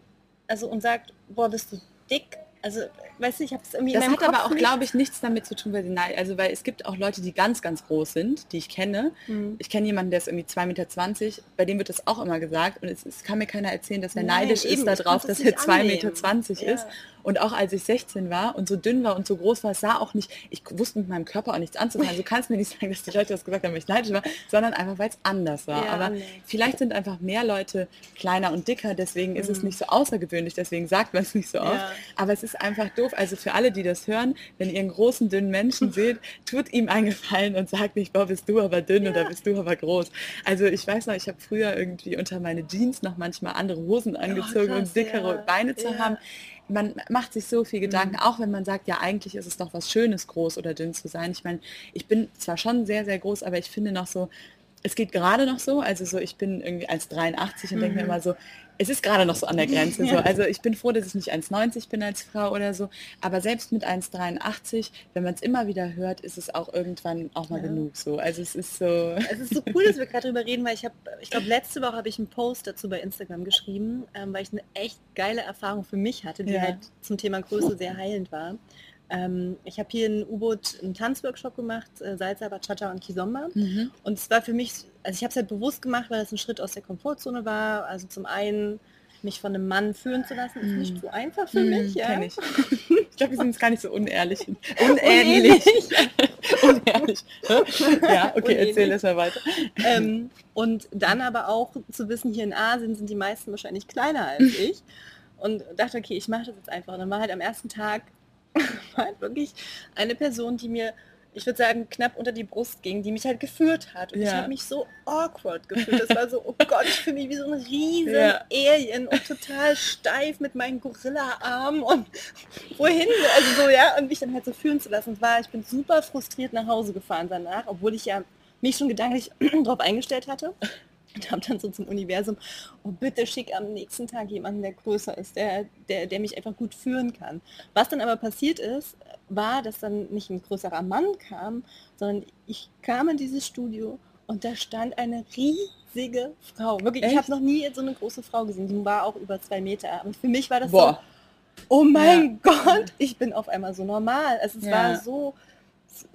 Speaker 3: also und sagt, boah, bist du dick? Also, weißt du, ich habe es irgendwie
Speaker 2: Das hat aber
Speaker 3: Kopf
Speaker 2: auch,
Speaker 3: nicht-
Speaker 2: glaube ich, nichts damit zu tun, weil sie nein, also weil es gibt auch Leute, die ganz, ganz groß sind, die ich kenne.
Speaker 3: Hm.
Speaker 2: Ich kenne jemanden, der ist irgendwie 2,20 Meter, bei dem wird das auch immer gesagt und es, es kann mir keiner erzählen, dass er
Speaker 3: Nein,
Speaker 2: neidisch
Speaker 3: eben,
Speaker 2: ist darauf, dass er
Speaker 3: nicht
Speaker 2: 2,20
Speaker 3: annehmen.
Speaker 2: Meter
Speaker 3: Ja.
Speaker 2: Und auch als ich 16 war und so dünn war und so groß war, es sah auch nicht, ich wusste mit meinem Körper auch nichts anzufangen. Also du kannst mir nicht sagen, dass die Leute das gesagt haben, weil ich neidisch war, sondern einfach, weil es anders war.
Speaker 3: Ja,
Speaker 2: Aber
Speaker 3: anders.
Speaker 2: vielleicht sind einfach mehr Leute kleiner und dicker, deswegen ist es
Speaker 3: Mhm.
Speaker 2: nicht so außergewöhnlich, deswegen sagt man es nicht so oft.
Speaker 3: Ja.
Speaker 2: Aber es ist einfach doof. Also für alle, die das hören, wenn ihr einen großen, dünnen Menschen seht, tut ihm einen Gefallen und sagt nicht, boah, bist du aber dünn oder bist du aber groß. Also ich weiß noch, ich habe früher irgendwie unter meine Jeans noch manchmal andere Hosen angezogen,
Speaker 3: krass,
Speaker 2: um dickere
Speaker 3: ja.
Speaker 2: Beine zu
Speaker 3: Ja.
Speaker 2: haben. Man macht sich so viel Gedanken, auch wenn man sagt, ja, eigentlich ist es doch was Schönes, groß oder dünn zu sein. Ich meine, ich bin zwar schon sehr, sehr groß, aber ich finde noch so, es geht gerade noch so, also so, ich bin irgendwie 1,83 und denke mir
Speaker 3: Mhm.
Speaker 2: immer so, es ist gerade noch so an der Grenze. So. Also ich bin froh, dass ich nicht 1,90 bin als Frau oder so. Aber selbst mit 1,83, wenn man es immer wieder hört, ist es auch irgendwann auch mal
Speaker 3: Ja.
Speaker 2: genug so. Also es ist so.
Speaker 3: Es ist so cool, dass wir gerade drüber reden, weil ich habe, ich glaube, letzte Woche habe ich einen Post dazu bei Instagram geschrieben, ähm, weil ich eine echt geile Erfahrung für mich hatte, die
Speaker 2: Ja.
Speaker 3: halt zum Thema Größe sehr heilend war. Ähm, ich habe hier in U-Boot einen Tanzworkshop gemacht, äh, Salsa, Bachata und Kizomba.
Speaker 2: Mhm.
Speaker 3: Und es war für mich, also ich habe es halt bewusst gemacht, weil es ein Schritt aus der Komfortzone war. Also zum einen mich von einem Mann führen zu lassen, ist
Speaker 2: Mhm.
Speaker 3: nicht so einfach für
Speaker 2: Mhm,
Speaker 3: mich. Ja?
Speaker 2: kenn ich. ich glaube, wir sind jetzt gar nicht so unehrlich. Unähnlich. Unehrlich. ja, okay, erzähl
Speaker 3: Unähnlich.
Speaker 2: es mal weiter.
Speaker 3: ähm, und dann aber auch zu wissen, hier in Asien sind die meisten wahrscheinlich kleiner als ich. Und dachte, okay, ich mache das jetzt einfach. Und dann war halt am ersten Tag war halt wirklich eine Person, die mir, ich würde sagen, knapp unter die Brust ging, die mich halt geführt hat. Und ich
Speaker 2: Ja.
Speaker 3: habe mich so awkward gefühlt. Das war so, oh Gott, ich fühle mich wie so ein riesen
Speaker 2: Ja.
Speaker 3: Alien und total steif mit meinen Gorilla-Armen und wohin? Also so, ja, und mich dann halt so führen zu lassen. Und war, ich bin super frustriert nach Hause gefahren danach, obwohl ich ja mich schon gedanklich darauf eingestellt hatte. Und habe dann so zum Universum, oh bitte schick am nächsten Tag jemanden, der größer ist, der, der, der mich einfach gut führen kann. Was dann aber passiert ist, war, dass dann nicht ein größerer Mann kam, sondern ich kam in dieses Studio und da stand eine riesige Frau. Wirklich, ich
Speaker 2: Echt?
Speaker 3: habe noch nie so eine große Frau gesehen. Die war auch über zwei Meter. Aber für mich war das
Speaker 2: Boah.
Speaker 3: so, oh mein Gott, ich bin auf einmal so normal. Also es
Speaker 2: Ja.
Speaker 3: war so,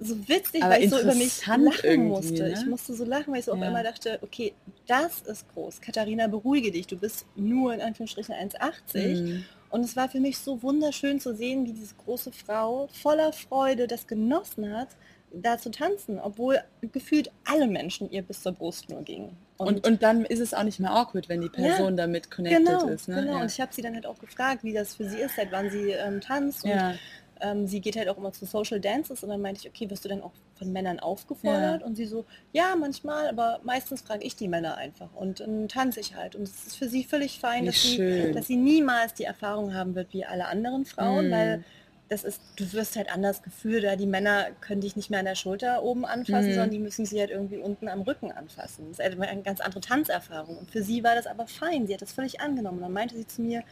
Speaker 3: so witzig,
Speaker 2: Aber
Speaker 3: weil ich so über mich lachen musste.
Speaker 2: ne?
Speaker 3: Ich musste so lachen, weil ich so auf
Speaker 2: Ja.
Speaker 3: einmal dachte, okay, das ist groß. Katharina, beruhige dich. Du bist nur in Anführungsstrichen 1,80
Speaker 2: Mhm.
Speaker 3: Und es war für mich so wunderschön zu sehen, wie diese große Frau voller Freude das genossen hat, da zu tanzen, obwohl gefühlt alle Menschen ihr bis zur Brust nur gingen.
Speaker 2: Und, und, dann ist es auch nicht mehr awkward, wenn die Person ja, damit connected
Speaker 3: genau,
Speaker 2: ist.
Speaker 3: Ne? Genau, ja. und ich habe sie dann halt auch gefragt, wie das für sie ist, seit wann sie ähm, tanzt. Ja. Und ähm, sie geht halt auch immer zu Social Dances und dann meinte ich, okay, wirst du denn auch von Männern aufgefordert? Ja. Und sie so, ja, manchmal, aber meistens frage ich die Männer einfach und dann tanze ich halt. Und es ist für sie völlig fein, dass sie, dass sie, niemals die Erfahrung haben wird wie alle anderen Frauen, mm. weil das ist, du wirst halt anders gefühlt, da die Männer können dich nicht mehr an der Schulter oben anfassen, mhm. sondern die müssen sie halt irgendwie unten am Rücken anfassen. Das ist halt eine ganz andere Tanzerfahrung. Und für sie war das aber fein, sie hat das völlig angenommen. Und dann meinte sie zu mir,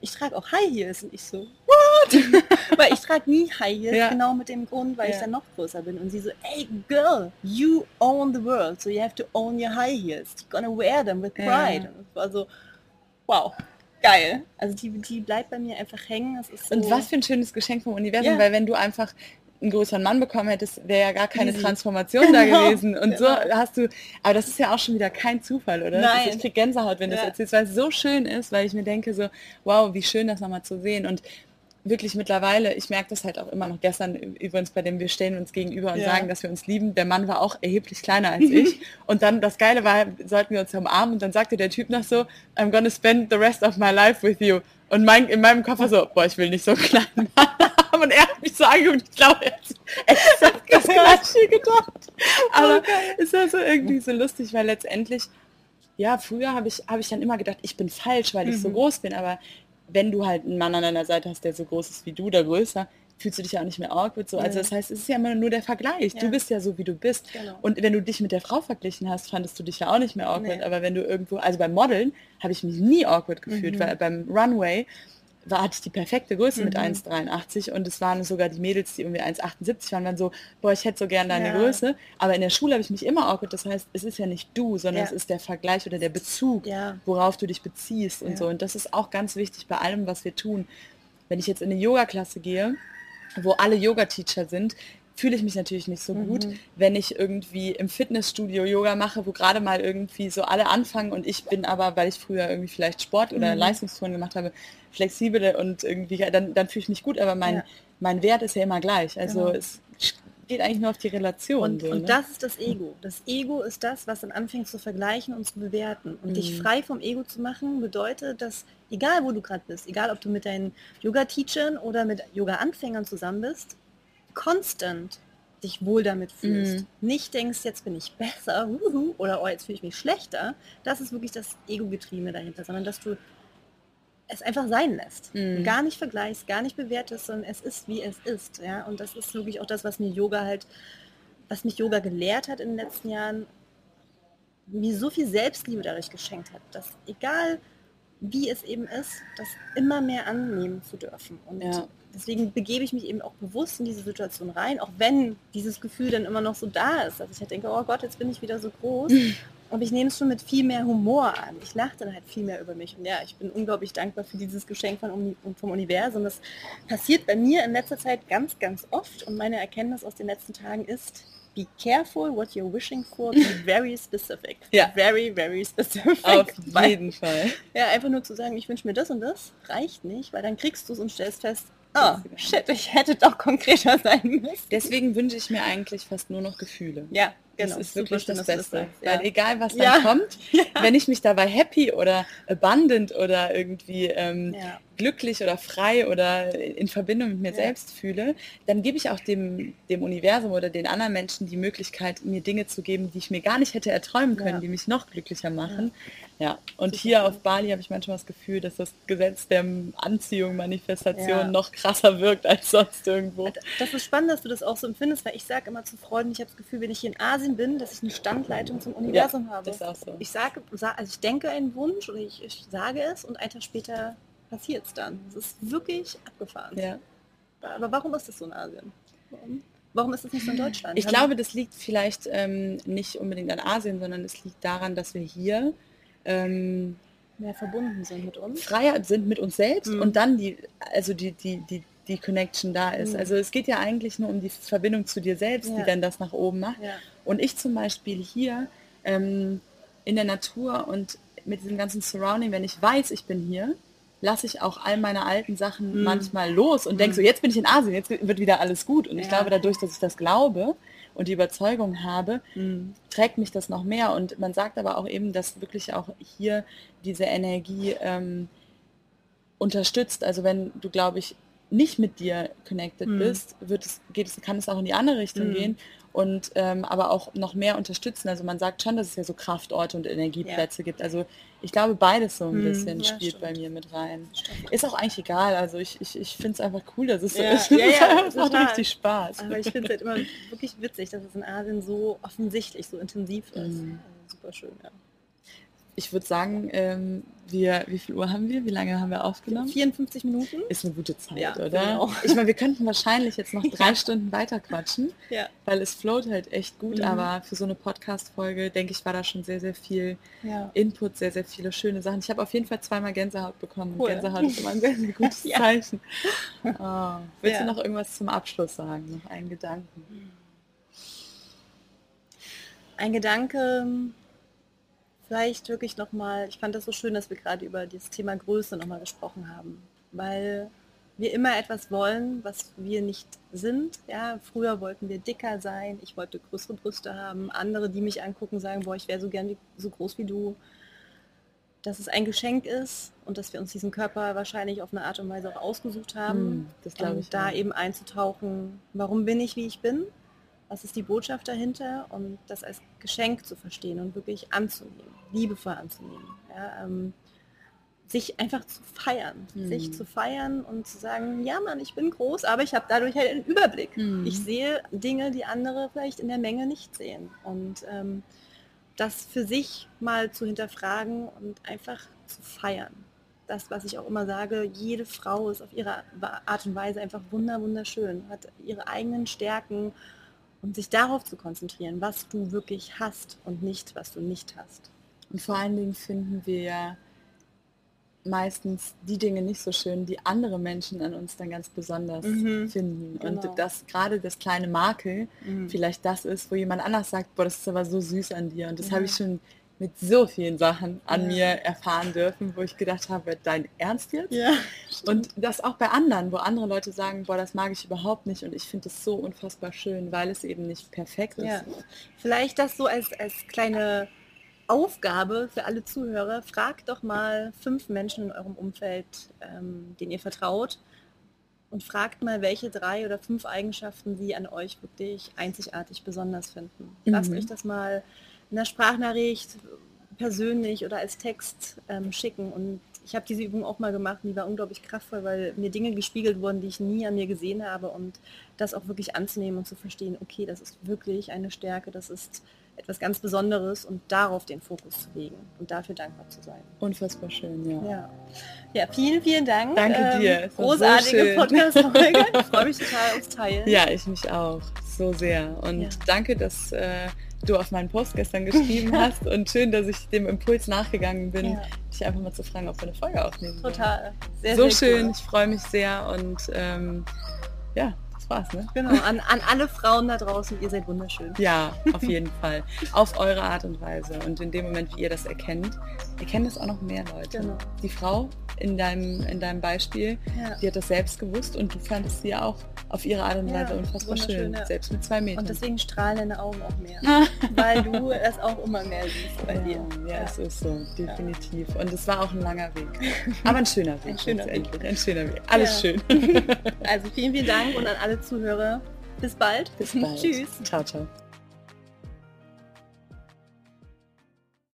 Speaker 3: ich trage auch High Heels. Und ich so, what? weil ich trage nie High Heels, ja. genau mit dem Grund, weil ja. ich dann noch größer bin. Und sie so, hey girl, you own the world, so you have to own your High Heels. You're gonna wear them with pride. Ja. Und es war so, wow geil. Also die, die bleibt bei mir einfach hängen.
Speaker 2: So und was für ein schönes Geschenk vom Universum, ja. weil wenn du einfach einen größeren Mann bekommen hättest, wäre ja gar keine Easy. Transformation genau. da gewesen. Und genau. so hast du, aber das ist ja auch schon wieder kein Zufall, oder?
Speaker 3: Nein.
Speaker 2: Ich krieg Gänsehaut, wenn ja. du das erzählst, weil es so schön ist, weil ich mir denke so, wow, wie schön das nochmal zu sehen. Und wirklich mittlerweile, ich merke das halt auch immer noch gestern übrigens, bei dem wir stehen uns gegenüber und ja. sagen, dass wir uns lieben. Der Mann war auch erheblich kleiner als ich. und dann das Geile war, sollten wir uns umarmen und dann sagte der Typ noch so, I'm gonna spend the rest of my life with you. Und mein, in meinem Koffer so, boah, ich will nicht so klein haben. Und er hat mich so angeguckt, ich glaube, er hat das Gleiche gedacht. Aber okay. ist ja so irgendwie so lustig, weil letztendlich, ja, früher habe ich, hab ich dann immer gedacht, ich bin falsch, weil ich mhm. so groß bin. Aber wenn du halt einen Mann an deiner Seite hast, der so groß ist wie du oder größer, fühlst du dich ja auch nicht mehr awkward so. Also das heißt, es ist ja immer nur der Vergleich. Ja. Du bist ja so, wie du bist. Genau. Und wenn du dich mit der Frau verglichen hast, fandest du dich ja auch nicht mehr awkward. Nee. Aber wenn du irgendwo, also beim Modeln habe ich mich nie awkward gefühlt, mhm. weil beim Runway war, hatte ich die perfekte Größe mhm. mit 1,83 und es waren sogar die Mädels, die irgendwie 1,78 waren, waren so, boah, ich hätte so gern deine ja. Größe. Aber in der Schule habe ich mich immer awkward. Das heißt, es ist ja nicht du, sondern ja. es ist der Vergleich oder der Bezug, ja. worauf du dich beziehst und so. Und das ist auch ganz wichtig bei allem, was wir tun. Wenn ich jetzt in eine Yoga-Klasse gehe, wo alle Yoga-Teacher sind, fühle ich mich natürlich nicht so gut, mhm. wenn ich irgendwie im Fitnessstudio Yoga mache, wo gerade mal irgendwie so alle anfangen und ich bin aber, weil ich früher irgendwie vielleicht Sport oder mhm. Leistungstouren gemacht habe, flexibel und irgendwie, dann, dann fühle ich mich gut, aber mein, ja. mein Wert ist ja immer gleich. Also genau. es geht eigentlich nur auf die Relation.
Speaker 3: Und,
Speaker 2: so,
Speaker 3: und ne? das ist das Ego. Das Ego ist das, was dann anfängt zu vergleichen und zu bewerten. Und mhm. dich frei vom Ego zu machen, bedeutet, dass egal wo du gerade bist, egal ob du mit deinen Yoga-Teachern oder mit Yoga-Anfängern zusammen bist, constant dich wohl damit fühlst. Mm. Nicht denkst, jetzt bin ich besser wuhu, oder oh, jetzt fühle ich mich schlechter. Das ist wirklich das Ego-Getriebene dahinter, sondern dass du es einfach sein lässt. Mm. Gar nicht vergleichst, gar nicht bewertest, sondern es ist, wie es ist. Ja? Und das ist wirklich auch das, was mir Yoga halt, was mich Yoga gelehrt hat in den letzten Jahren, mir so viel Selbstliebe dadurch geschenkt hat, dass egal wie es eben ist, das immer mehr annehmen zu dürfen. Und ja deswegen begebe ich mich eben auch bewusst in diese Situation rein, auch wenn dieses Gefühl dann immer noch so da ist. dass ich halt denke, oh Gott, jetzt bin ich wieder so groß. Aber ich nehme es schon mit viel mehr Humor an. Ich lache dann halt viel mehr über mich. Und ja, ich bin unglaublich dankbar für dieses Geschenk von, vom Universum. Das passiert bei mir in letzter Zeit ganz, ganz oft. Und meine Erkenntnis aus den letzten Tagen ist, be careful what you're wishing for, be very specific.
Speaker 2: Ja.
Speaker 3: Very, very specific.
Speaker 2: Auf jeden Fall.
Speaker 3: Ja, einfach nur zu sagen, ich wünsche mir das und das, reicht nicht, weil dann kriegst du es und stellst fest, Oh, shit, ich hätte doch konkreter sein müssen.
Speaker 2: Deswegen wünsche ich mir eigentlich fast nur noch Gefühle.
Speaker 3: Ja,
Speaker 2: genau. Das ist wirklich das Beste. Das Weil egal, was ja. dann kommt, ja. wenn ich mich dabei happy oder abundant oder irgendwie ähm, ja. Glücklich oder frei oder in Verbindung mit mir selbst fühle, dann gebe ich auch dem, dem Universum oder den anderen Menschen die Möglichkeit, mir Dinge zu geben, die ich mir gar nicht hätte erträumen können, die mich noch glücklicher machen. Ja, und hier auf Bali habe ich manchmal das Gefühl, dass das Gesetz der Anziehung, Manifestation ja. noch krasser wirkt als sonst irgendwo.
Speaker 3: Das ist spannend, dass du das auch so empfindest, weil ich sage immer zu Freunden, ich habe das Gefühl, wenn ich hier in Asien bin, dass ich eine Standleitung zum Universum ja, habe.
Speaker 2: So.
Speaker 3: Ich sage, also ich denke einen Wunsch oder ich, ich sage es und einen Tag später passiert es dann. Das ist wirklich abgefahren.
Speaker 2: Ja.
Speaker 3: Aber warum ist das so in Asien? Warum? Warum ist es nicht so in Deutschland?
Speaker 2: Ich glaube, das liegt vielleicht ähm, nicht unbedingt an Asien, sondern es liegt daran, dass wir hier ähm,
Speaker 3: mehr verbunden sind mit uns.
Speaker 2: Freier sind mit uns selbst mhm. und dann die, also die, die, die, die Connection da ist. Mhm. Also es geht ja eigentlich nur um die Verbindung zu dir selbst, ja. die dann das nach oben macht. Ja. Und ich zum Beispiel hier ähm, in der Natur und mit diesem ganzen Surrounding, wenn ich weiß, ich bin hier, lasse ich auch all meine alten Sachen
Speaker 3: Mhm.
Speaker 2: manchmal los und denke
Speaker 3: Mhm.
Speaker 2: so, jetzt bin ich in Asien, jetzt wird wieder alles gut. Und ich
Speaker 3: Ja.
Speaker 2: glaube, dadurch, dass ich das glaube und die Überzeugung habe,
Speaker 3: Mhm.
Speaker 2: trägt mich das noch mehr. Und man sagt aber auch eben, dass wirklich auch hier diese Energie ähm, unterstützt. Also wenn du, glaube ich, nicht mit dir connected
Speaker 3: Mhm.
Speaker 2: bist, wird es, geht es, kann es auch in die andere Richtung
Speaker 3: Mhm.
Speaker 2: gehen und ähm, aber auch noch mehr unterstützen. Also man sagt schon, dass es ja so Kraftorte und Energieplätze gibt. Also ich glaube, beides so ein
Speaker 3: Mhm.
Speaker 2: bisschen
Speaker 3: Ja,
Speaker 2: spielt
Speaker 3: stimmt.
Speaker 2: bei mir mit rein.
Speaker 3: Stimmt.
Speaker 2: Ist auch eigentlich egal. Also ich, ich, ich finde es einfach cool, dass es so
Speaker 3: Ja,
Speaker 2: ist.
Speaker 3: ja, ja,
Speaker 2: es macht richtig Spaß.
Speaker 3: Aber ich finde es halt immer wirklich witzig, dass es in Asien so offensichtlich, so intensiv ist.
Speaker 2: Mhm.
Speaker 3: Also super schön, ja.
Speaker 2: Ich würde sagen, ähm, wir, wie viel Uhr haben wir? Wie lange haben wir aufgenommen?
Speaker 3: 54 Minuten?
Speaker 2: Ist eine gute Zeit,
Speaker 3: Ja,
Speaker 2: oder?
Speaker 3: genau.
Speaker 2: Ich meine, wir könnten wahrscheinlich jetzt noch drei. Stunden weiter quatschen,
Speaker 3: Ja.
Speaker 2: weil es float halt echt gut,
Speaker 3: Mhm.
Speaker 2: aber für so eine Podcast-Folge, denke ich, war da schon sehr, sehr viel
Speaker 3: ja.
Speaker 2: Input, sehr, sehr viele schöne Sachen. Ich habe auf jeden Fall zweimal Gänsehaut bekommen. und
Speaker 3: Cool.
Speaker 2: Gänsehaut ist immer ein sehr, sehr gutes. Zeichen. Oh. Willst du noch irgendwas zum Abschluss sagen? Noch einen Gedanken?
Speaker 3: Ein Gedanke, vielleicht wirklich nochmal, ich fand das so schön, dass wir gerade über das Thema Größe nochmal gesprochen haben, weil wir immer etwas wollen, was wir nicht sind. Ja, früher wollten wir dicker sein, ich wollte größere Brüste haben, andere, die mich angucken, sagen, boah, ich wäre so gern wie, so groß wie du. Dass es ein Geschenk ist und dass wir uns diesen Körper wahrscheinlich auf eine Art und Weise auch ausgesucht haben.
Speaker 2: Hm, das glaube
Speaker 3: und
Speaker 2: ich.
Speaker 3: da
Speaker 2: auch.
Speaker 3: eben einzutauchen, warum bin ich, wie ich bin, was ist die Botschaft dahinter und das als Geschenk zu verstehen und wirklich anzunehmen, liebevoll anzunehmen. Ja, ähm, sich einfach zu feiern,
Speaker 2: Mhm.
Speaker 3: sich zu feiern und zu sagen, ja Mann, ich bin groß, aber ich habe dadurch halt einen Überblick.
Speaker 2: Mhm.
Speaker 3: Ich sehe Dinge, die andere vielleicht in der Menge nicht sehen. Und ähm, das für sich mal zu hinterfragen und einfach zu feiern. Das, was ich auch immer sage, jede Frau ist auf ihre Art und Weise einfach wunder, wunderschön, hat ihre eigenen Stärken und sich darauf zu konzentrieren, was du wirklich hast und nicht, was du nicht hast.
Speaker 2: Und vor allen Dingen finden wir ja meistens die Dinge nicht so schön, die andere Menschen an uns dann ganz besonders
Speaker 3: Mhm.
Speaker 2: finden.
Speaker 3: Genau.
Speaker 2: Und das gerade das kleine Makel vielleicht das ist, wo jemand anders sagt, boah, das ist aber so süß an dir. Und das
Speaker 3: Ja.
Speaker 2: habe ich schon mit so vielen Sachen an
Speaker 3: Ja.
Speaker 2: mir erfahren dürfen, wo ich gedacht habe, dein Ernst jetzt?
Speaker 3: Ja.
Speaker 2: Und das auch bei anderen, wo andere Leute sagen, boah, das mag ich überhaupt nicht und ich finde es so unfassbar schön, weil es eben nicht perfekt ist.
Speaker 3: Ja. Vielleicht das so als, als kleine Aufgabe für alle Zuhörer. Fragt doch mal fünf Menschen in eurem Umfeld, ähm, denen ihr vertraut. Und fragt mal, welche drei oder fünf Eigenschaften sie an euch wirklich einzigartig besonders finden. Lasst
Speaker 2: Mhm.
Speaker 3: euch das mal in der Sprachnachricht persönlich oder als Text ähm, schicken. Und ich habe diese Übung auch mal gemacht und die war unglaublich kraftvoll, weil mir Dinge gespiegelt wurden, die ich nie an mir gesehen habe und das auch wirklich anzunehmen und zu verstehen, okay, das ist wirklich eine Stärke, das ist etwas ganz Besonderes und darauf den Fokus zu legen und dafür dankbar zu sein.
Speaker 2: Unfassbar schön, ja.
Speaker 3: Ja, ja vielen, vielen Dank. Ähm,
Speaker 2: Danke dir, war so
Speaker 3: Großartige
Speaker 2: schön.
Speaker 3: Podcast-Folge. Ich freue mich total aufs Teilen.
Speaker 2: Ja, ich mich auch. So sehr. Und
Speaker 3: Ja.
Speaker 2: danke, dass äh, du auf meinen Post gestern geschrieben hast und schön, dass ich dem Impuls nachgegangen bin,
Speaker 3: Ja.
Speaker 2: dich einfach mal zu fragen, ob wir eine Folge aufnehmen.
Speaker 3: Total. Sehr,
Speaker 2: so
Speaker 3: sehr
Speaker 2: schön,
Speaker 3: Cool.
Speaker 2: ich freue mich sehr und ähm, ja, das war's, ne?
Speaker 3: Genau, an, an alle Frauen da draußen, ihr seid wunderschön.
Speaker 2: Ja, auf jeden Fall. Auf eure Art und Weise. Und in dem Moment, wie ihr das erkennt, erkennen es auch noch mehr Leute.
Speaker 3: Genau.
Speaker 2: Die Frau in deinem, in deinem Beispiel,
Speaker 3: Ja.
Speaker 2: die hat das selbst gewusst und du fandest sie auch auf ihre Art und
Speaker 3: Ja,
Speaker 2: Weise unfassbar
Speaker 3: wunderschön,
Speaker 2: schön.
Speaker 3: ja.
Speaker 2: Selbst mit zwei Metern.
Speaker 3: Und deswegen strahlen deine Augen auch mehr, weil du es auch immer mehr siehst bei dir.
Speaker 2: Ja, ja, es ist so, definitiv. Und es war auch ein langer Weg. Aber ein schöner Weg.
Speaker 3: Ein schöner Weg.
Speaker 2: Ein schöner Weg. Alles
Speaker 3: Ja.
Speaker 2: schön.
Speaker 3: Also vielen, vielen Dank und an alle Zuhörer. Bis bald.
Speaker 2: Bis bald.
Speaker 3: Tschüss.
Speaker 2: Ciao, ciao.